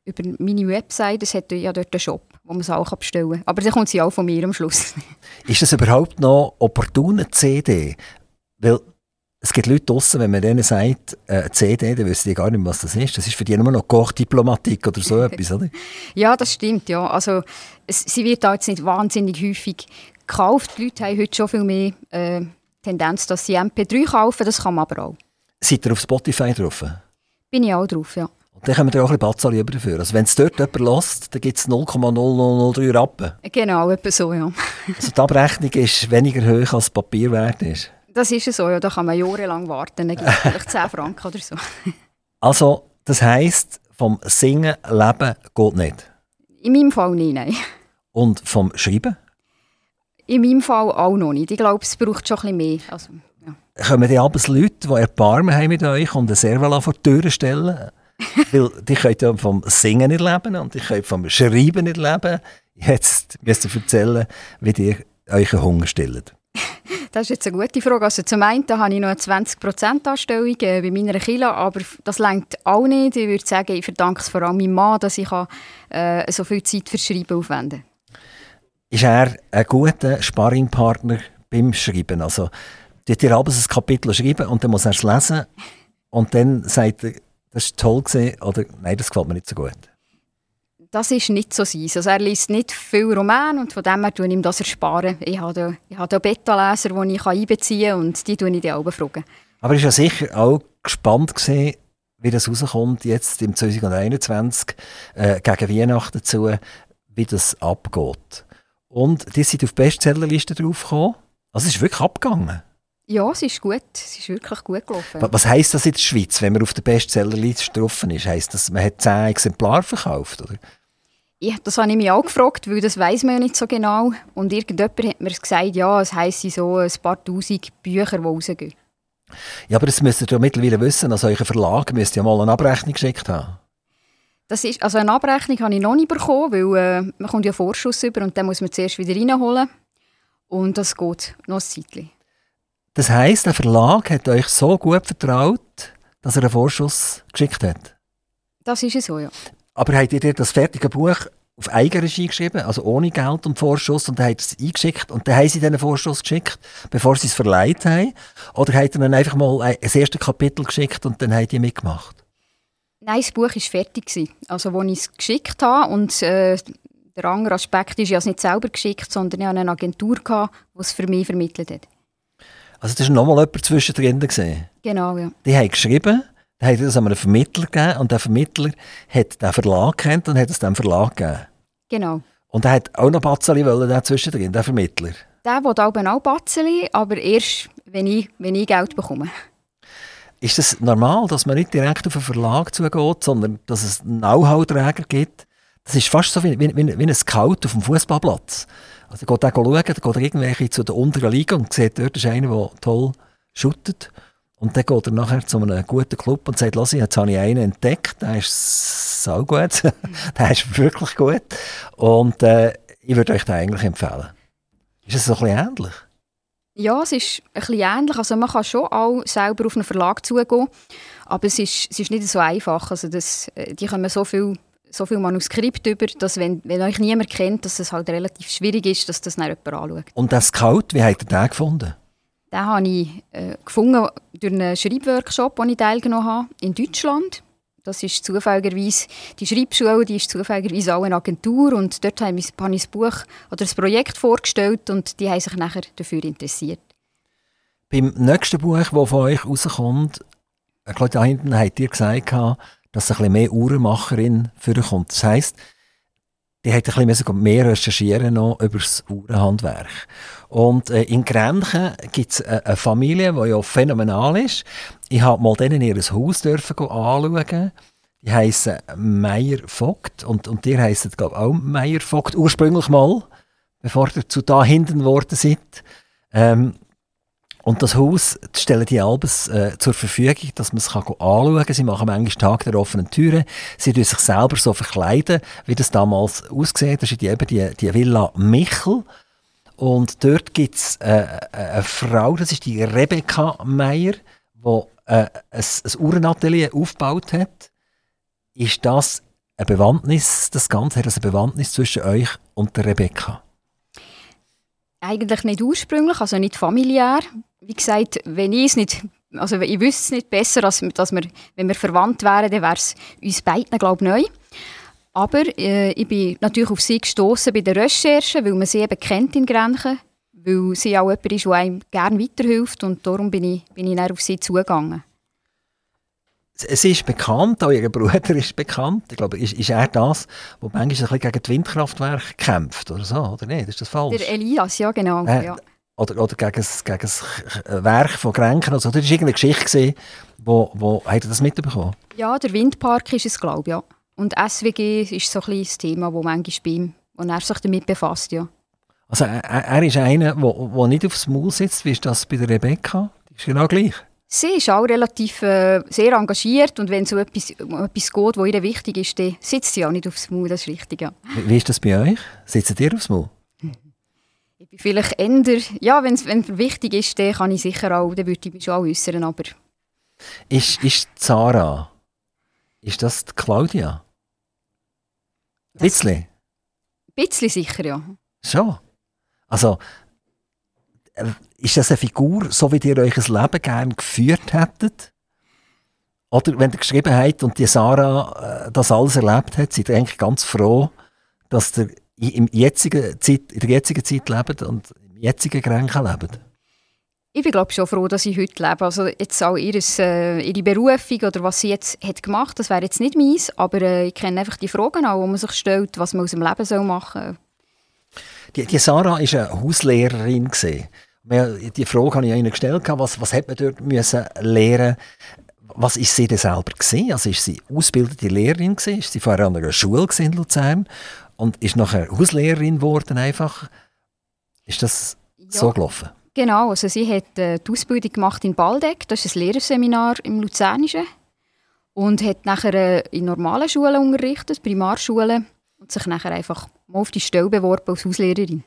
über meine Website. Es hat ja dort einen Shop, wo man es auch bestellen kann. Aber dann kommt sie auch von mir am Schluss. Ist das überhaupt noch opportune CD? Weil es gibt Leute draussen, wenn man denen sagt, äh, CD, dann wissen die gar nicht, was das ist. Das ist für die nur noch Kochdiplomatik oder so etwas, oder? Ja, das stimmt, ja. Also, es, sie wird da jetzt nicht wahnsinnig häufig gekauft. Die Leute haben heute schon viel mehr äh, Tendenz, dass sie MP3 kaufen. Das kann man aber auch. Seid ihr auf Spotify drauf? Bin ich auch drauf, ja. Und dann können wir auch ein bisschen Bazzali dafür. Also wenn es dort jemand lässt, dann gibt es 0,0003 Rappen. Genau, etwa so, ja. also die Abrechnung ist weniger hoch, als Papier wert ist. Das ist so, ja. Da kann man jahrelang warten. Dann gibt es vielleicht 10 Franken oder so. Also, das heisst, vom Singen leben geht nicht? In meinem Fall nicht, nein. Und vom Schreiben? In meinem Fall auch noch nicht. Ich glaube, es braucht schon ein bisschen mehr. Also, ja. Kommen die abends Leute, die Erbarmen haben mit euch und eine Servala vor die Tür stellen? Weil die können ja vom Singen nicht leben und die können vom Schreiben nicht leben. Jetzt müsst ihr erzählen, wie ihr euch einen Hunger stillt. Das ist jetzt eine gute Frage. Also zum einen habe ich noch eine 20%-Anstellung äh, bei meiner Kille, aber das längt auch nicht. Ich würde sagen, ich verdanke es vor allem meinem Mann, dass ich äh, so viel Zeit fürs Schreiben aufwenden kann. Ist er ein guter Sparringpartner beim Schreiben? Also, tut ihr abends ein Kapitel schreiben und dann muss er es lesen und dann sagt er, das war toll gewesen, oder nein, das gefällt mir nicht so gut? das ist nicht so sein. Also er liest nicht viel Roman und von dem her ich ihm das ersparen. Ich habe da, ich habe da Beta-Leser, die ich einbeziehen kann und die tue ich dann auch fragen. Aber ich war ja sicher auch gespannt gewesen, wie das rauskommt jetzt im 2021 äh, gegen Weihnachten zu, wie das abgeht. Und die sind auf die Bestsellerliste draufgekommen. Also es ist wirklich abgegangen. Ja, es ist gut. Es ist wirklich gut gelaufen. Was heisst das in der Schweiz, wenn man auf der Bestsellerliste drauf ist? Heisst das, man hat zehn Exemplare verkauft? Oder? Ja, das habe ich mich auch gefragt, weil das weiß man ja nicht so genau. Und irgendjemand hat mir gesagt, ja, es heisst so ein paar tausend Bücher, die rausgehen. Ja, aber das müsst ihr ja mittlerweile wissen. Also euer Verlag müsst ja mal eine Abrechnung geschickt haben. Das ist, also eine Abrechnung habe ich noch nicht bekommen, weil äh, man kommt ja Vorschuss über und dann muss man zuerst wieder reinholen. Und das geht noch ein Zeitchen. Das heisst, der Verlag hat euch so gut vertraut, dass er einen Vorschuss geschickt hat? Das ist es so, ja. Aber habt ihr das fertige Buch auf Eigenregie geschrieben, also ohne Geld und Vorschuss, und dann habt ihr es eingeschickt und dann haben sie diesen Vorschuss geschickt, bevor sie es verleiht haben? Oder habt ihr dann einfach mal das erste Kapitel geschickt und dann habt ihr mitgemacht? Nein, das Buch war fertig. Also, als ich es geschickt habe und äh, der andere Aspekt ist, ich habe es nicht selber geschickt, sondern ich hatte eine Agentur, die es für mich vermittelt hat. Also das war nochmal jemand zwischendrin? Gewesen. Genau, ja. Die haben geschrieben dann hat er das an einen Vermittler gegeben und der Vermittler hat den Verlag kennt und hat es dem Verlag gegeben. Genau. Und er hat auch noch Batzeli wollen, der zwischendrin, der Vermittler. Der will auch Batzeli, aber erst, wenn ich, wenn ich Geld bekomme. Ist es das normal, dass man nicht direkt auf einen Verlag zugeht, sondern dass es Know-how-Träger gibt? Das ist fast so wie, wie, wie ein Scout auf dem Fußballplatz. Also geht er schauen, geht er irgendwelche zu der unteren Liga und sieht, dort ist einer, der toll shootet. Und dann geht er nachher zu einem guten Club und sagt, Lass, jetzt habe ich einen entdeckt, der ist so gut, der ist wirklich gut. Und äh, ich würde euch den eigentlich empfehlen. Ist es so ein bisschen ähnlich? Ja, es ist ein bisschen ähnlich. Also man kann schon auch selber auf einen Verlag zugehen, aber es ist, es ist nicht so einfach. Also das, äh, die kommen so viel so viel Manuskript über, dass wenn, wenn euch niemand kennt, dass es halt relativ schwierig ist, dass das dann jemand anschaut. Und das Scout, wie habt ihr den gefunden? Den habe ich äh, gefunden durch einen Schreibworkshop, den ich teilgenommen habe, in Deutschland. Das ist zufälligerweise, die Schreibschule die ist zufälligerweise auch eine Agentur und dort habe ich, das Buch oder das Projekt vorgestellt und die haben sich nachher dafür interessiert. Beim nächsten Buch, das von euch rauskommt, ich glaube, da hinten habt ihr gesagt, dass ein bisschen mehr Uhrenmacherin vorkommt. Das heisst, die hat ein bisschen mehr recherchieren noch über das Uhrenhandwerk. Und äh, in Grenchen gibt es eine, eine Familie, die ja phänomenal ist. Ich habe mal denen ihr Haus dürfen anschauen. Die heißen Meier Vogt und, und ihr heisst glaube auch Meier Vogt ursprünglich mal, bevor ihr zu da hinten geworden seid. Ähm, und das Haus stellen die Albes äh, zur Verfügung, dass man es anschauen kann. Sie machen manchmal Tag der offenen Türen. Sie tun sich selber so verkleiden, wie das damals aussieht. Das ist eben die, die Villa Michel. Und dort gibt es äh, eine Frau, das ist die Rebecca Meyer, die äh, ein, ein Uhrenatelier aufgebaut hat. Ist das eine Bewandtnis, das Ganze hat eine Bewandtnis zwischen euch und der Rebecca? Eigentlich nicht ursprünglich, also nicht familiär. Wie gesagt, wenn ich es nicht, also ich wüsste es nicht besser, als dass wir, wenn wir verwandt wären, dann wäre es uns beiden, glaube ich, neu. Aber äh, ich bin natürlich auf sie gestoßen bei der Recherche, weil man sie eben kennt in Grenchen, weil sie auch jemand ist, der einem gerne weiterhilft und darum bin ich, bin ich dann auf sie zugegangen. Sie ist bekannt, auch ihr Bruder ist bekannt. Ich glaube, ist, ist er das, der manchmal ein bisschen gegen die Windkraftwerke kämpft oder so, oder nicht? Ist das falsch? Der Elias, ja genau. Äh, ja. Oder, oder gegen, das, gegen das Werk von Grenken. Also, das war irgendeine Geschichte, gewesen, wo, wo, habt ihr das mitbekommen? Ja, der Windpark ist es, glaube ich, ja. Und SWG ist so ein bisschen das Thema, das manchmal bei ihm, und er sich damit befasst, ja. Also er, er ist einer, der nicht aufs Maul sitzt, wie ist das bei der Rebecca? Die ist genau gleich. Sie ist auch relativ äh, sehr engagiert und wenn so etwas, um etwas geht, was ihr wichtig ist, dann sitzt sie auch nicht aufs Maul, das ist richtig, ja. Wie, wie ist das bei euch? Sitzt ihr aufs Maul? Ich bin vielleicht änder, ja, wenn es wichtig ist, dann kann ich sicher auch, dann würde ich mich schon auch äußern, aber... Ist, ist Zara, ist das die Claudia? Ein bisschen? Ein bisschen sicher, ja. Schon? Also, äh, ist das eine Figur, so wie ihr euch ein Leben gerne geführt hättet? Oder wenn ihr geschrieben habt und die Sarah äh, das alles erlebt hat, seid ihr eigentlich ganz froh, dass ihr im jetzigen Zeit, in der jetzigen Zeit lebt und im jetzigen Grenken lebt? Ich bin glaube schon froh, dass ich heute lebe. Also jetzt auch ihres, äh, ihre Berufung oder was sie jetzt hat gemacht, das wäre jetzt nicht meins, aber äh, ich kenne einfach die Fragen auch, die man sich stellt, was man aus dem Leben soll machen soll. Die, die Sarah war eine Hauslehrerin. Gewesen. Die Frage habe ich Ihnen gestellt, was, was hat man dort müssen lernen was ist sie denn selber gesehen? Also ist sie ausgebildete Lehrerin gewesen? Ist sie vorher an einer Schule in Luzern und ist nachher Hauslehrerin geworden einfach? Ist das ja. so gelaufen? Genau, also sie hat äh, die Ausbildung gemacht in Baldeck, das ist ein Lehrerseminar im Luzernischen und hat nachher äh, in normalen Schulen unterrichtet, Primarschulen und sich nachher einfach mal auf die Stelle beworben als Hauslehrerin.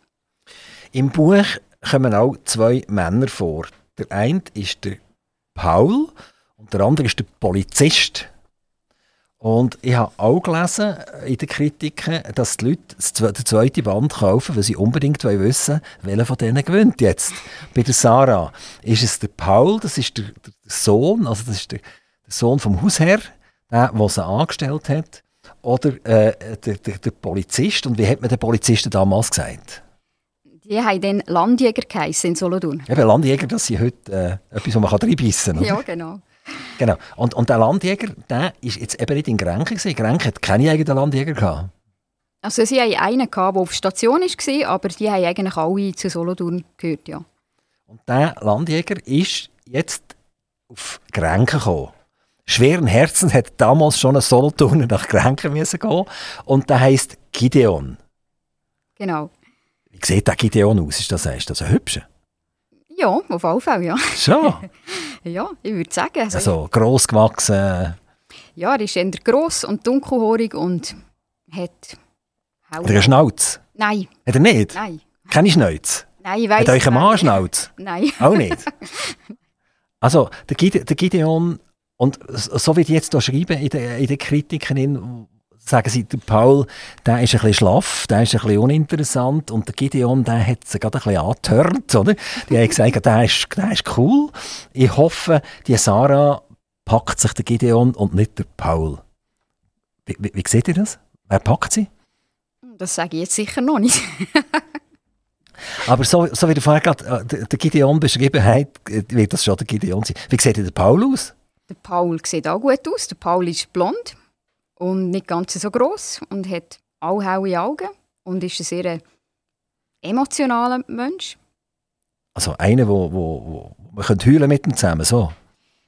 Im Buch kommen auch zwei Männer vor. Der eine ist der Paul und der andere ist der Polizist. Und ich habe auch gelesen in den Kritiken, dass die Leute den zweiten Band kaufen, weil sie unbedingt wissen wollen, welcher von denen gewinnt jetzt. Bei der Sarah ist es der Paul, das ist der, der Sohn, also das ist der, der Sohn vom Hausherr, der, der sie angestellt hat. Oder äh, der, der, der Polizist. Und wie hat man den Polizisten damals gesagt? Die haben dann Landjäger geheißen in Solothurn. Eben, Landjäger, das sind heute äh, etwas, wo man reinbissen kann. Ja, genau. Genau. Und, und der Landjäger, der ist jetzt eben nicht in Grenchen gewesen. Grenchen hat keine eigenen Landjäger gehabt. Also sie hatten einen, gehabt, der auf Station war, aber die haben eigentlich alle zu Solothurn gehört, ja. Und der Landjäger ist jetzt auf Grenchen gekommen. Schweren Herzens hat damals schon ein Solothurner nach müssen gehen und der heisst Gideon. Genau. Wie sieht der Gideon aus? Ist das, ist das ein hübscher? Ja, auf alle Fälle, ja. Schon? ja, ich würde sagen. Also, also gross gewachsen? Ja, er ist eher gross und dunkelhaarig und hat... Hat er einen Schnauz? Nein. Hat er nicht? Nein. Keine Schnauz? Nein, ich weiss Hat euch ein Mann Schnauz? Nein. Auch nicht? Also, der, Gideon, und so wie die jetzt hier schreiben in den, in den Kritiken, sagen sie, der Paul, der ist ein bisschen schlaff, der ist ein bisschen uninteressant und der Gideon, der hat sie gerade ein bisschen angetörnt, oder? Die haben gesagt, der ist, der ist cool. Ich hoffe, die Sarah packt sich der Gideon und nicht der Paul. Wie, wie, wie seht ihr das? Wer packt sie? Das sage ich jetzt sicher noch nicht. Aber so, so wie der vorher gerade äh, der Gideon beschrieben hat, wird das schon der Gideon sein. Wie sieht der Paul aus? Der Paul sieht auch gut aus. Der Paul ist blond und nicht ganz so groß und hat auch helle Augen und ist ein sehr emotionaler Mensch. Also einer, wo, wo, wo man könnte heulen mit ihm zusammen, so?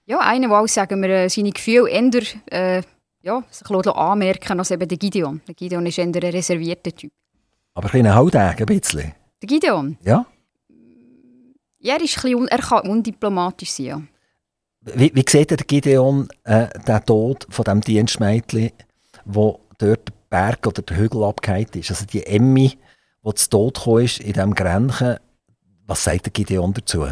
Ja, einer, der auch, sagen wir, äh, seine Gefühle eher, äh, ja, sich anmerken als eben der Gideon. Der Gideon ist eher ein reservierter Typ. Aber ein bisschen Hautag, ein bisschen? Der Gideon? Ja. Ja, er, ist ein er kann undiplomatisch sein, ja. Wie, wie sieht der Gideon äh, den Tod von dem Dienstmädchen, wo dort der Berg oder der Hügel abgehakt ist? Also die Emmy, der zu Tod ist in diesem Grenchen. Was sagt der Gideon dazu?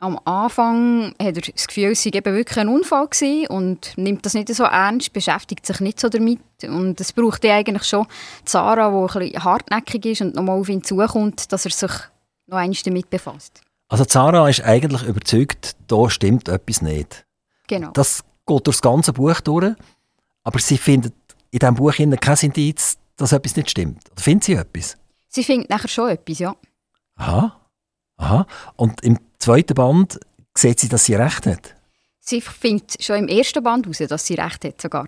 Am Anfang hat er das Gefühl, es sei eben wirklich ein Unfall gewesen und nimmt das nicht so ernst, beschäftigt sich nicht so damit. Und es braucht ja eigentlich schon Sarah, die ein bisschen hartnäckig ist und nochmal auf ihn zukommt, dass er sich noch einmal damit befasst. Also Sarah ist eigentlich überzeugt, da stimmt etwas nicht. Genau. Das geht durch das ganze Buch durch, aber sie findet in diesem Buch kein Indiz, dass etwas nicht stimmt. Oder findet sie etwas? Sie findet nachher schon etwas, ja. Aha. Aha. Und im zweiten Band sieht sie, dass sie recht hat. Sie findet schon im ersten Band heraus, dass sie recht hat sogar.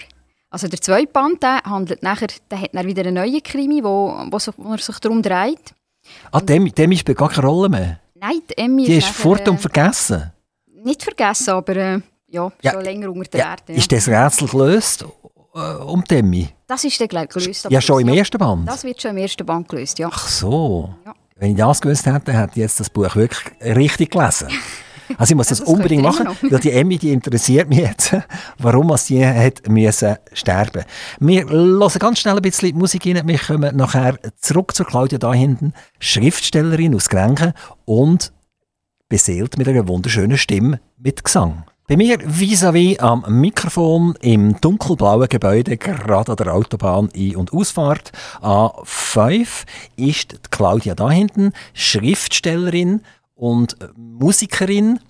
Also der zweite Band der handelt nachher, der hat dann wieder einen neuen Krimi, wo, wo, so, wo er sich darum dreht. Ah, dem, dem spielt gar keine Rolle mehr? Nein, die Emmy Die ist nachher, fort und äh, vergessen. Nicht vergessen, aber äh, ja, Ja, schon länger unter der Ja. Erde. Ja. Ist das Rätsel gelöst äh, um die Emmy? Das ist dann gleich gelöst. Ja, schon im ersten Band. Das wird schon im ersten Band gelöst, ja. Ach so. Wenn ich das gewusst hätte, hätte ich jetzt das Buch wirklich richtig gelesen. Also ich muss das, das unbedingt machen, weil die Emmy, die interessiert mich jetzt, warum sie hat müssen sterben. Wir hören ganz schnell ein bisschen Musik rein. Wir kommen nachher zurück zu Claudia da hinten, Schriftstellerin aus Grenchen und beseelt mit einer wunderschönen Stimme mit Gesang. Bei mir vis-à-vis am Mikrofon im dunkelblauen Gebäude, gerade an der Autobahn Ein- und Ausfahrt A5, ist die Claudia da hinten, Schriftstellerin und Musikerin.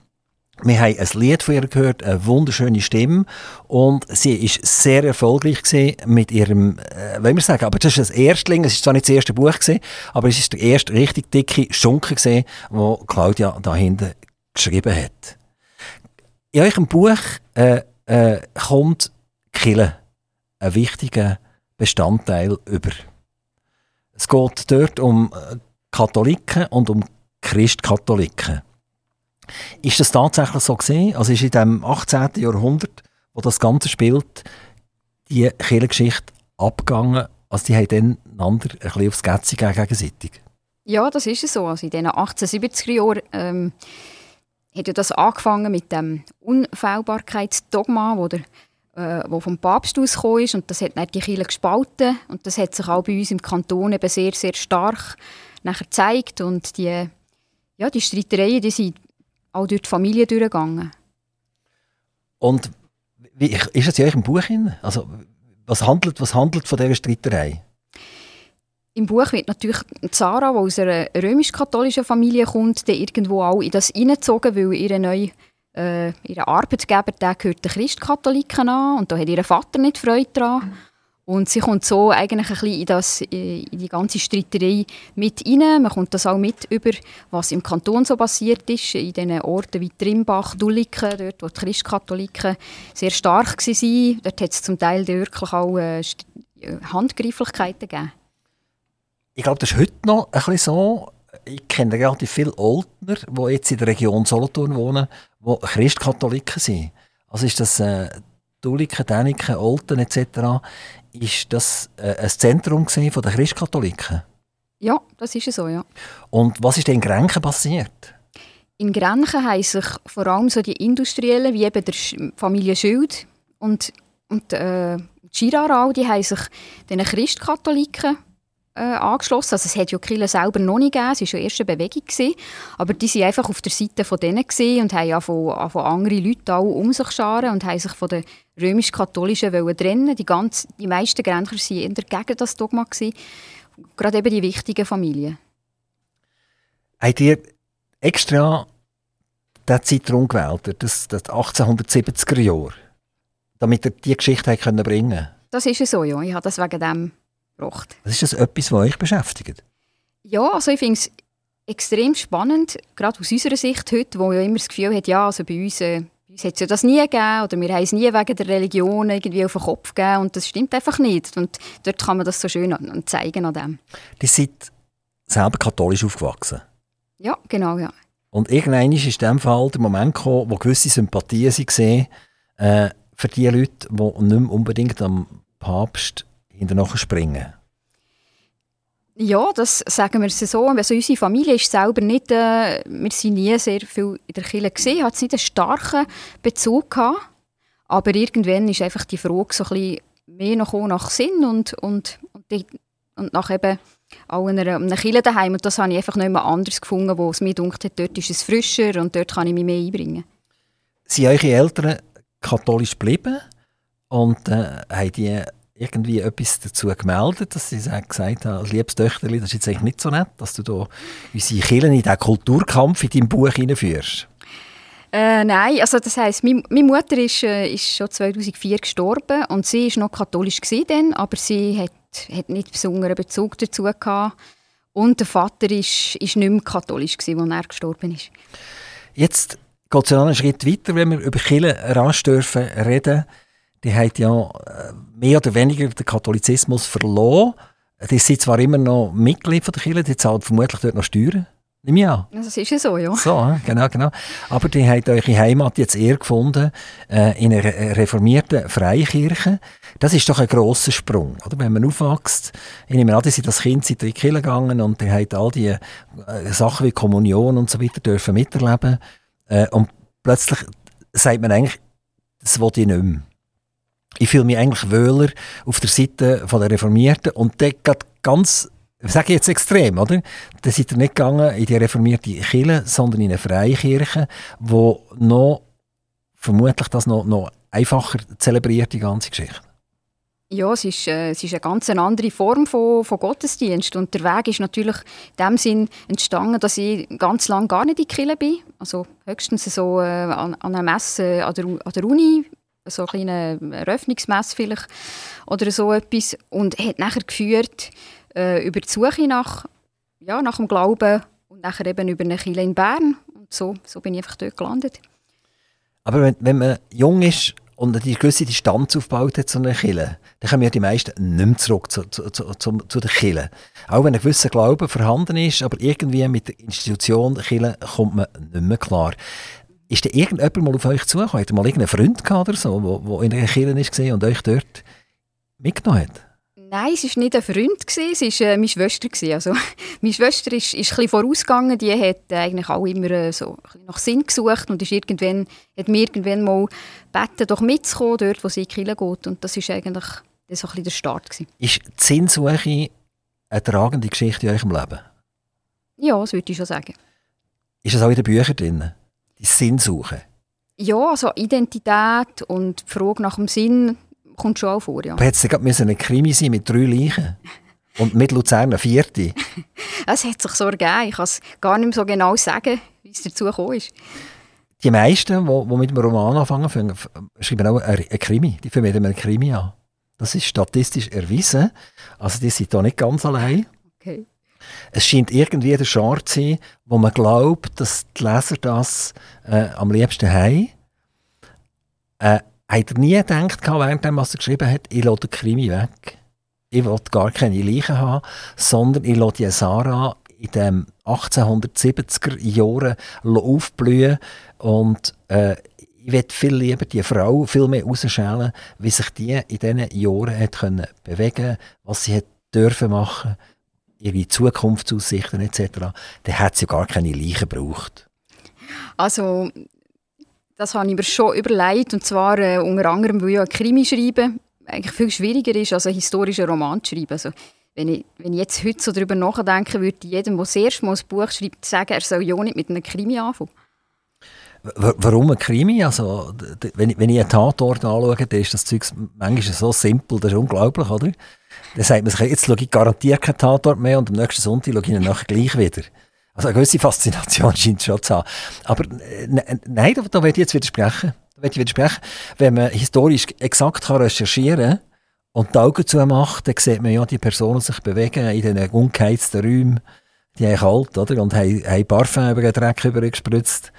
Wir haben ein Lied von ihr gehört, eine wunderschöne Stimme. Und sie ist sehr erfolgreich mit ihrem, äh, wollen wir sagen, aber das ist das Erstling, es ist zwar nicht das erste Buch gewesen, aber es ist der erste richtig dicke Schunke gewesen, wo Claudia da hinten geschrieben hat. In eurem Buch äh, äh, kommt Kille, ein wichtiger Bestandteil über. Es geht dort um äh, Katholiken und um Christkatholiken. Ist das tatsächlich so gesehen? Also ist in dem 18. Jahrhundert, wo das Ganze spielt, die Kirchengeschichte abgegangen? Also die haben dann einander ein bisschen aufs Gätzchen gegenseitig. Ja, das ist so. Also in den 1870er Jahren ähm, hat ja das angefangen mit dem Unfehlbarkeitsdogma, wo, der, äh, wo vom Papst ausgekommen ist. Und das hat dann die Kirche gespalten. Und das hat sich auch bei uns im Kanton eben sehr, sehr stark nachher gezeigt. Und die, ja, die Streitereien die sind auch durch die Familie durchgegangen. Und wie, ist das in eurem Buch drin? Also was handelt, was handelt von dieser Streiterei? Im Buch wird natürlich Sarah, die aus einer römisch-katholischen Familie kommt, dann irgendwo auch in das hineingezogen, weil ihre neue äh, Arbeitgeber der gehört den Christkatholiken an und da hat ihr Vater nicht Freude daran. Und sie kommt so eigentlich ein bisschen in, das, äh, in die ganze Streiterei mit rein. Man kommt das auch mit über, was im Kanton so passiert ist, in diesen Orten wie Trimbach, Dulliken, dort wo die Christkatholiken sehr stark waren. Dort hat es zum Teil wirklich auch äh, äh, Handgreiflichkeiten gegeben. Ich glaube, das ist heute noch ein bisschen so. Ich kenne relativ viele Oldner, die jetzt in der Region Solothurn wohnen, die Christkatholiken sind. Also ist das äh, Duliken, Däniken, Olten etc. Ist das äh, ein Zentrum von der Christkatholiken? Ja, das ist so, ja. Und was ist denn in Grenchen passiert? In Grenchen haben sich vor allem so die Industriellen, wie eben der Familie Schild und, und äh, auch, die haben sich den Christkatholiken äh, angeschlossen. Also es hat ja Kirche selber noch nicht gegeben, es war ja erst eine Bewegung. Gewesen, aber die waren einfach auf der Seite von denen und haben ja von, von andere Leute auch um sich scharen und haben sich von den römisch-katholischen trennen. Die, ganz, die meisten Grenzer waren eher gegen das Dogma. Gewesen. Gerade eben die wichtigen Familien. Habt ihr extra diesen Zeitraum gewählt, das, das 1870er Jahr, damit ihr diese Geschichte bringen Das ist ja so, ja. Ich habe das wegen dem gebracht. Ist das etwas, was euch beschäftigt? Ja, also ich finde es extrem spannend, gerade aus unserer Sicht heute, wo ja immer das Gefühl hat, ja, also bei uns, äh, bei uns hat es ja das nie gegeben oder wir haben es nie wegen der Religion irgendwie auf den Kopf gegeben und das stimmt einfach nicht. Und dort kann man das so schön an, an zeigen an dem. Die seid selber katholisch aufgewachsen. Ja, genau, ja. Und irgendwann ist in dem Fall der Moment gekommen, wo gewisse Sympathien sie gesehen äh, für die Leute, die nicht mehr unbedingt am Papst hinterher springen. Ja, das sagen wir so. Also unsere Familie ist selber nicht, äh, wir sind nie sehr viel in der Kirche gesehen, hat nicht einen starken Bezug gehabt. Aber irgendwann ist einfach die Frage so ein bisschen mehr noch nach Sinn und, und, und die und nach eben auch in einer, einer Kille daheim. Und das habe ich einfach nicht mehr anders gefunden, wo es mir gedacht hat, dort ist es frischer und dort kann ich mich mehr einbringen. Sind eure Eltern katholisch geblieben und äh, haben die irgendwie etwas dazu gemeldet, dass sie gesagt haben, liebes Töchterli, das ist jetzt eigentlich nicht so nett, dass du da unsere Kirchen in diesen Kulturkampf in deinem Buch hineinführst? Äh, nein, also das heisst, meine, meine Mutter ist, äh, ist schon 2004 gestorben und sie ist noch katholisch dann, aber sie hat, hat nicht besonderen Bezug dazu gehabt. Und der Vater ist, ist nicht mehr katholisch gewesen, als er gestorben ist. Jetzt geht es ja einen Schritt weiter, wenn wir über Kirchen rasch dürfen reden. Die hat ja äh, mehr oder weniger den Katholizismus verloren. Die sind zwar immer noch Mitglied von der Kirche, die zahlen vermutlich dort noch Steuern. Nimm an. Das ist ja so, ja. So, genau, genau. Aber die hat eure Heimat jetzt eher gefunden äh, in einer reformierten Freikirche. Das ist doch ein grosser Sprung, oder? Wenn man aufwächst, ich nehme an, die sind als Kind in die Kirche gegangen und die hat all die äh, Sachen wie Kommunion und so weiter dürfen miterleben. Äh, und plötzlich sagt man eigentlich, das will ich nicht mehr. Ich fühle mich eigentlich wohler auf der Seite der Reformierten und der geht ganz sage ich jetzt extrem, oder? Da seid ihr nicht gegangen in die reformierte Kirche, sondern in eine Freikirche, wo noch, vermutlich das noch, noch einfacher zelebriert, die ganze Geschichte. Ja, es ist, äh, es ist eine ganz andere Form von, von Gottesdienst. Und der Weg ist natürlich in dem Sinn entstanden, dass ich ganz lange gar nicht in die Kirche bin. Also höchstens so äh, an, an einer Messe an der, an der Uni, so eine kleine Eröffnungsmesse vielleicht oder so etwas. Und hat nachher geführt, äh, über die Suche nach, ja, nach dem Glauben und nachher eben über eine Kirche in Bern. Und so, so bin ich einfach dort gelandet. Aber wenn, wenn man jung ist und eine gewisse Distanz aufbaut hat zu einer Kirche, dann kommen ja die meisten nicht mehr zurück zu, zu, zu, zu, zu der Kirche. Auch wenn ein gewisser Glaube vorhanden ist, aber irgendwie mit der Institution Kirche kommt man nicht mehr klar. Ist da irgendjemand mal auf euch zugekommen? Hat ihr mal irgendeinen Freund gehabt oder so, der in der Kirche war und euch dort mitgenommen hat? Nein, es war nicht ein Freund, es war äh, meine Schwester. Also, meine Schwester ist, ist ein vorausgegangen, die hat eigentlich auch immer äh, so nach Sinn gesucht und ist irgendwann, hat mir irgendwann mal gebeten, doch mitzukommen, dort wo sie in die Kirche geht. Und das war eigentlich das ein der Start. Gewesen. Ist die Sinnsuche eine tragende Geschichte in eurem Leben? Ja, das würde ich schon sagen. Ist das auch in den Büchern drin? Die Sinnsuche? Ja, also Identität und die Frage nach dem Sinn, kommt schon auch vor, ja. Aber hätte es ein Krimi sein mit drei Leichen? Und mit Luzern eine vierte? es hat sich so ergeben. Ich kann es gar nicht mehr so genau sagen, wie es dazu gekommen ist. Die meisten, die, mit einem Roman anfangen, schreiben auch einen Krimi. Die fangen mit einem Krimi an. Das ist statistisch erwiesen. Also die sind da nicht ganz allein. Okay. Es scheint irgendwie der Genre zu sein, wo man glaubt, dass die Leser das äh, am liebsten haben. Äh, hat er nie gedacht, während er geschrieben hat, ich lasse den Krimi weg. Ich will gar keine Leichen haben, sondern ich lasse die Sarah in den 1870er Jahren aufblühen und äh, ich will viel lieber die Frau viel mehr rausschälen, wie sich die in diesen Jahren hat können bewegen was sie hat dürfen machen, ihre Zukunftsaussichten etc. Dann hat sie gar keine Leichen gebraucht. Also das habe ich mir schon überlegt. Und zwar äh, unter anderem, weil ich ein Krimi schreiben eigentlich viel schwieriger ist, als einen historischen Roman zu schreiben. Also, wenn ich, wenn ich jetzt heute so darüber nachdenke, würde ich jedem, der das erste Mal ein Buch schreibt, sagen, er soll ja nicht mit einem Krimi anfangen. Warum ein Krimi? Also, wenn, ich, wenn ich einen Tatort anschaue, dann ist das Zeug manchmal so simpel, das ist unglaublich, oder? Dann sagt man sich, jetzt schaue ich garantiert keinen Tatort mehr und am nächsten Sonntag schaue ich ihn nachher gleich wieder. Also eine gewisse Faszination scheint es schon zu haben. Aber äh, nein, da, da werde ich jetzt widersprechen. Da werde ich widersprechen. Wenn man historisch exakt kann recherchieren und die Augen zu macht, dann sieht man ja die Personen sich bewegen in diesen ungeheizten Räumen. Die haben kalt, oder? Und haben, haben Parfum über den Dreck übergespritzt.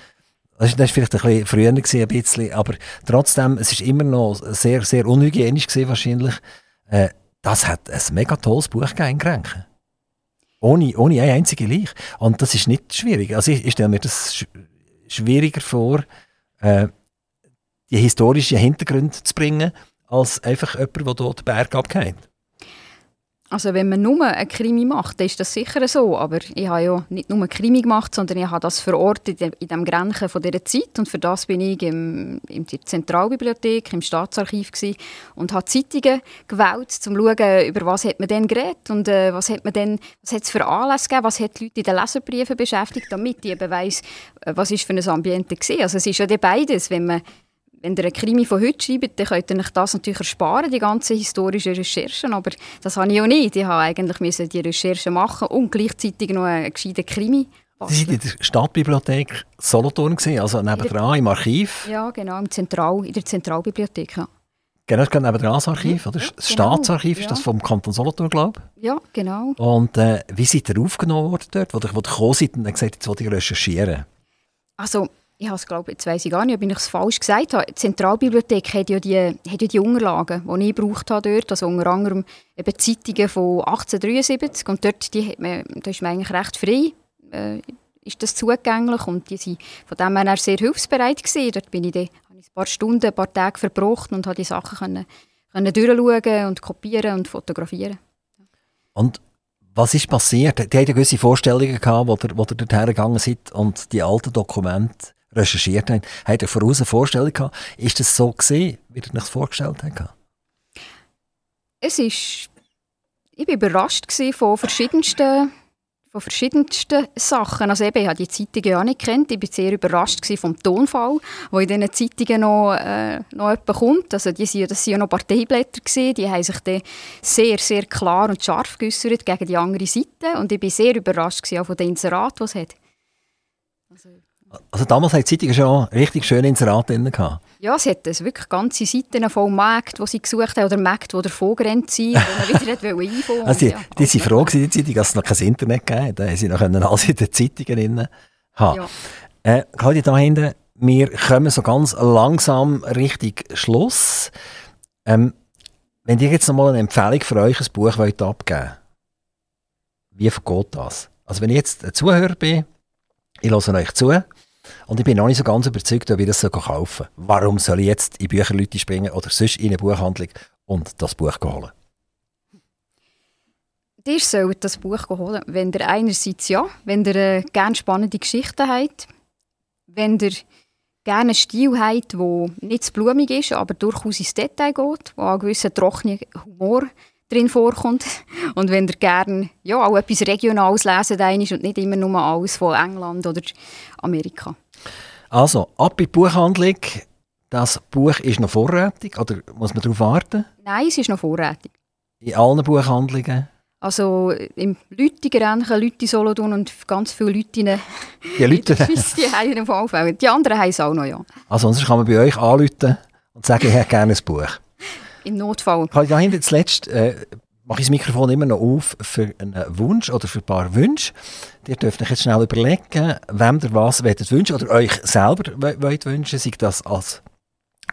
Das war vielleicht ein bisschen früher, gewesen, ein bisschen, aber trotzdem, es war immer noch sehr, sehr unhygienisch gewesen, wahrscheinlich. Äh, das hat ein mega tolles Buch gegeben ohne, ohne eine einzige Leiche. Und das ist nicht schwierig. Also ich, ich stelle mir das sch schwieriger vor, äh, die historischen Hintergründe zu bringen, als einfach jemand, der dort den Berg abgeht. Also wenn man nur eine Krimi macht, dann ist das sicher so. Aber ich habe ja nicht nur eine Krimi gemacht, sondern ich habe das verortet in dem Grenchen von dieser Zeit. Und für das bin ich im, in der Zentralbibliothek, im Staatsarchiv und habe Zeitungen gewählt, um zu schauen, über was hat man denn geredet und äh, was hat man denn, was hat es für Anlässe gegeben, was hat die Leute in den Leserbriefen beschäftigt, damit ich eben weiss, äh, was ist für ein Ambiente war. Also es ist ja beides, wenn man wenn ihr einen Krimi von heute schreibt, dann könnt ihr euch das natürlich ersparen, die ganzen historischen Recherchen, aber das habe ich auch nicht. Ich habe eigentlich die Recherchen machen und gleichzeitig noch einen gescheiten Krimi Sie waren in der Stadtbibliothek Solothurn, also nebenan im Archiv? Ja, genau, im Zentral, in der Zentralbibliothek. Ja. Genau, das nebenan das Archiv, oder? Das genau, Staatsarchiv ist das vom Kanton Solothurn, glaube ich? Ja, genau. Und äh, wie seid ihr aufgenommen worden dort, wo ihr, wo ihr gekommen seid und gesagt jetzt wollt ihr recherchieren? Also, ich glaube jetzt weiß ich gar nicht, ob ich es falsch gesagt habe. Die Zentralbibliothek hat ja die, hat ja die Unterlagen, die ich gebraucht habe dort, also unter anderem eben Zeitungen von 1873 und dort die hat man, da ist man eigentlich recht frei, äh, ist das zugänglich und die sind von dem her sehr hilfsbereit gewesen. Dort bin ich dann, habe ich ein paar Stunden, ein paar Tage verbracht und habe die Sachen können, können durchschauen und kopieren und fotografieren. Und was ist passiert? Die hatten gewisse Vorstellungen gehabt, wo ihr, wo ihr dorthin gegangen seid und die alten Dokumente recherchiert haben, habt ihr voraus eine Vorstellung gehabt? Ist das so gesehen, wie ihr euch das vorgestellt habt? Es ist, ich war überrascht von verschiedensten, von verschiedensten Sachen. Also eben, ich habe die Zeitungen ja nicht kennt. Ich war sehr überrascht vom Tonfall, der in diesen Zeitungen noch, äh, noch kommt. Also die das waren ja noch Parteiblätter. Gewesen. Die haben sich dann sehr, sehr klar und scharf geäußert gegen die andere Seite. Und ich war sehr überrascht auch von den Inseraten, die es hat. Also, also damals hat die Zeitung schon richtig schön Inserat drin gehabt. Ja, sie hat wirklich ganze Seiten voll Märkte, die sie gesucht haben, oder Märkte, die davon gerannt sind, die man wieder einbauen also die, ja, die sind froh gewesen, die Zeitung, dass es noch kein Internet gab. Da sie noch alles in den Zeitungen drin haben. Ja. Äh, Claudia, da hinten, wir kommen so ganz langsam Richtung Schluss. Ähm, wenn ihr jetzt noch mal eine Empfehlung für euch ein Buch wollt abgeben wollt, wie vergeht das? Also wenn ich jetzt ein Zuhörer bin, ich höre euch zu, und ich bin noch nicht so ganz überzeugt, ob ich das kaufen soll. Warum soll ich jetzt in Bücherleute springen oder sonst in eine Buchhandlung und das Buch holen? Ihr sollt das Buch holen, wenn ihr einerseits ja, wenn ihr äh, gerne spannende Geschichten habt, wenn ihr gerne einen Stil habt, der nicht zu blumig ist, aber durchaus ins Detail geht, wo ein gewisser trockener Humor drin vorkommt. Und wenn ihr gerne ja, auch etwas Regionales lesen und nicht immer nur alles von England oder Amerika. Also, ab in die Buchhandlung. Das Buch ist noch vorrätig oder muss man darauf warten? Nein, es ist noch vorrätig. In allen Buchhandlungen? Also im Leute Grenchen, Leute Solothurn und ganz viele Leute in Die Leute? die haben im Fall Die anderen haben es auch noch, ja. Also sonst kann man bei euch anrufen und sagen, ich hätte gerne ein Buch. Im Notfall. Kann ich da hinten zuletzt äh, mache ich das Mikrofon immer noch auf für einen Wunsch oder für ein paar Wünsche. Ihr dürft euch jetzt schnell überlegen, wem ihr was wünschen oder euch selber wollt wünschen, sei das als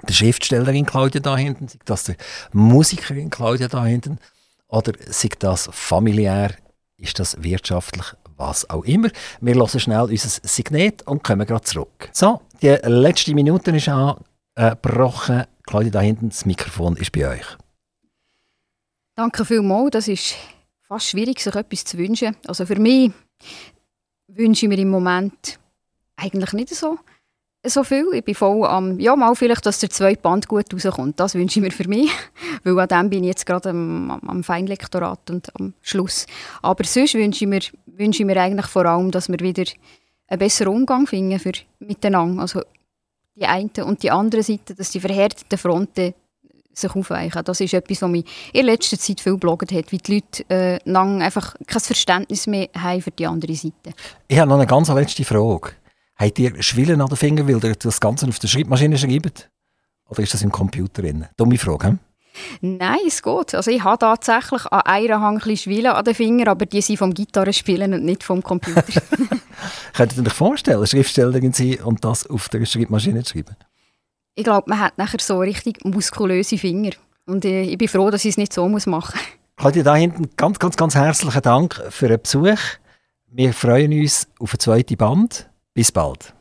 der Schriftstellerin Claudia da hinten, sei das der Musikerin Claudia da hinten oder sei das familiär, ist das wirtschaftlich, was auch immer. Wir lassen schnell unser Signet und kommen gerade zurück. So, die letzte Minute ist angebrochen. Claudia da hinten, das Mikrofon ist bei euch. Danke vielmals. Das ist fast schwierig, sich etwas zu wünschen. Also für mich wünsche ich mir im Moment eigentlich nicht so, so viel. Ich bin voll am, ja mal vielleicht, dass der zweite Band gut rauskommt. Das wünsche ich mir für mich, weil an dem bin ich jetzt gerade am, am Feinlektorat und am Schluss. Aber sonst wünsche ich mir, wünsche ich mir eigentlich vor allem, dass wir wieder einen besseren Umgang finden für miteinander. Also die eine und die andere Seite, dass die verhärteten Fronten sich aufweichen. Das ist etwas, was mich in letzter Zeit viel bloggt hat, wie die Leute äh, lang einfach kein Verständnis mehr haben für die andere Seite. Ich habe noch eine ganz letzte Frage. Habt ihr Schwillen an den Fingern, weil ihr das Ganze auf der Schreibmaschine schreibt? Oder ist das im Computer drin? Dumme Frage, hm? Nein, es geht. Also ich habe tatsächlich an einer Hand ein Schwillen an den Fingern, aber die sind vom Gitarrespielen und nicht vom Computer. Könntet ihr euch vorstellen, Schriftstellerin sein und das auf der Schreibmaschine zu schreiben? ich glaube, man hat nachher so richtig muskulöse Finger. Und ich bin froh, dass ich es nicht so machen muss. Claudia, da hinten ganz, ganz, ganz herzlichen Dank für den Besuch. Wir freuen uns auf ein zweites Band. Bis bald.